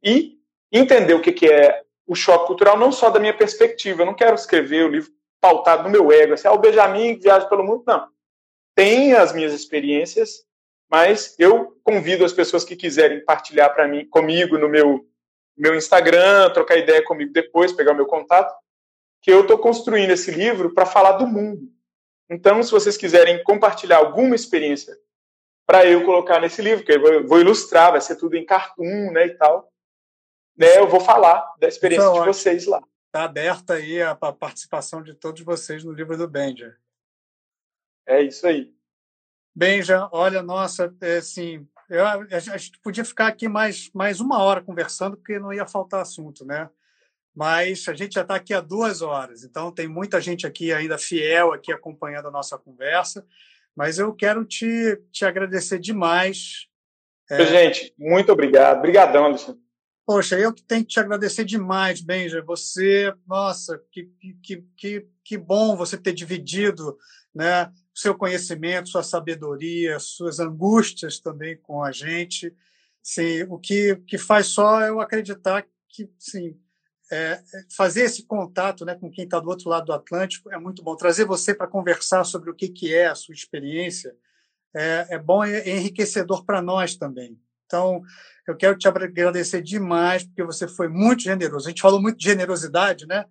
e, entender o que, que é o choque cultural, não só da minha perspectiva. Eu não quero escrever o livro pautado no meu ego, assim, ah, o Benjamin viaja pelo mundo. Não. Tem as minhas experiências, mas eu convido as pessoas que quiserem partilhar para mim, comigo no meu meu Instagram, trocar ideia comigo depois, pegar o meu contato, que eu estou construindo esse livro para falar do mundo. Então, se vocês quiserem compartilhar alguma experiência para eu colocar nesse livro, que eu vou ilustrar, vai ser tudo em cartoon, né, e tal, né, eu vou falar da experiência então, de vocês lá. Está aberta aí a, participação de todos vocês no livro do Benja. É isso aí. Benja, olha, nossa, é, assim, eu, a gente podia ficar aqui mais, mais uma hora conversando, porque não ia faltar assunto, né? Mas a gente já está aqui há duas horas, então tem muita gente aqui ainda fiel aqui acompanhando a nossa conversa. Mas eu quero te, te agradecer demais. É... Gente, muito obrigado. Obrigadão, Alexandre. Poxa, eu que tenho que te agradecer demais, Benja. Você, nossa, que, que, que, que bom você ter dividido né, seu conhecimento, sua sabedoria, suas angústias também com a gente. Sim, o que, que faz só eu acreditar que sim, é, é fazer esse contato né, com quem está do outro lado do Atlântico é muito bom. Trazer você para conversar sobre o que, que é a sua experiência é, é bom e é enriquecedor para nós também. Então, eu quero te agradecer demais, porque você foi muito generoso. A gente falou muito de generosidade, né?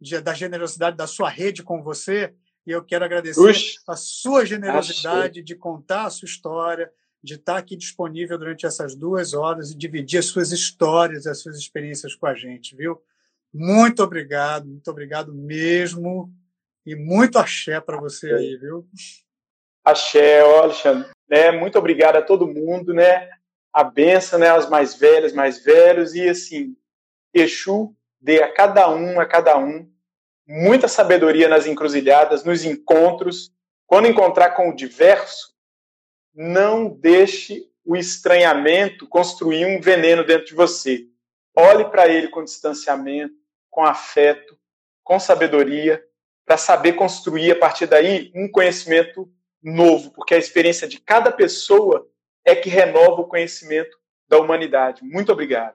De, da generosidade da sua rede com você. E eu quero agradecer Ux, a sua generosidade de contar a sua história, de estar aqui disponível durante essas duas horas e dividir as suas histórias, as suas experiências com a gente, viu? Muito obrigado, muito obrigado mesmo. E muito axé para você aí, viu? Axé, Alexandre. Né? Muito obrigado a todo mundo, né? A benção, né? Aos mais velhos, mais velhos. E assim, Exu dê a cada um, a cada um, muita sabedoria nas encruzilhadas, nos encontros. Quando encontrar com o diverso, não deixe o estranhamento construir um veneno dentro de você. Olhe para ele com distanciamento, com afeto, com sabedoria, para saber construir a partir daí um conhecimento novo, porque a experiência de cada pessoa é que renova o conhecimento da humanidade. Muito obrigado.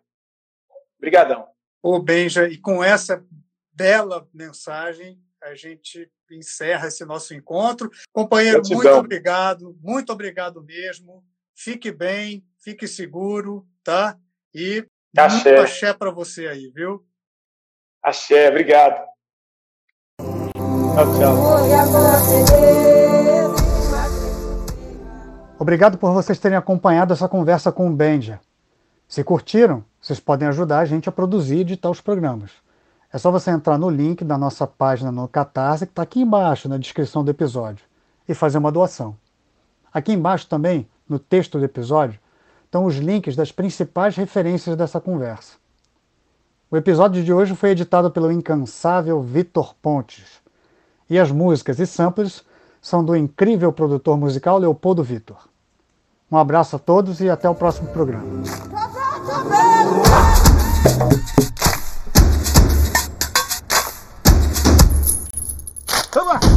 Obrigadão. Ô, Benja, e com essa bela mensagem. A gente encerra esse nosso encontro. Companheiro, muito obrigado, muito obrigado mesmo. Fique bem, fique seguro, tá? E axé. muito axé para você aí, viu? Axé, obrigado. Tchau, tchau. Obrigado por vocês terem acompanhado essa conversa com o Benja. Se curtiram, vocês podem ajudar a gente a produzir e editar os programas. É só você entrar no link da nossa página no Catarse, que está aqui embaixo na descrição do episódio, e fazer uma doação. Aqui embaixo também, no texto do episódio, estão os links das principais referências dessa conversa. O episódio de hoje foi editado pelo incansável Vitor Pontes. E as músicas e samples são do incrível produtor musical Leopoldo Vitor. Um abraço a todos e até o próximo programa. Come on.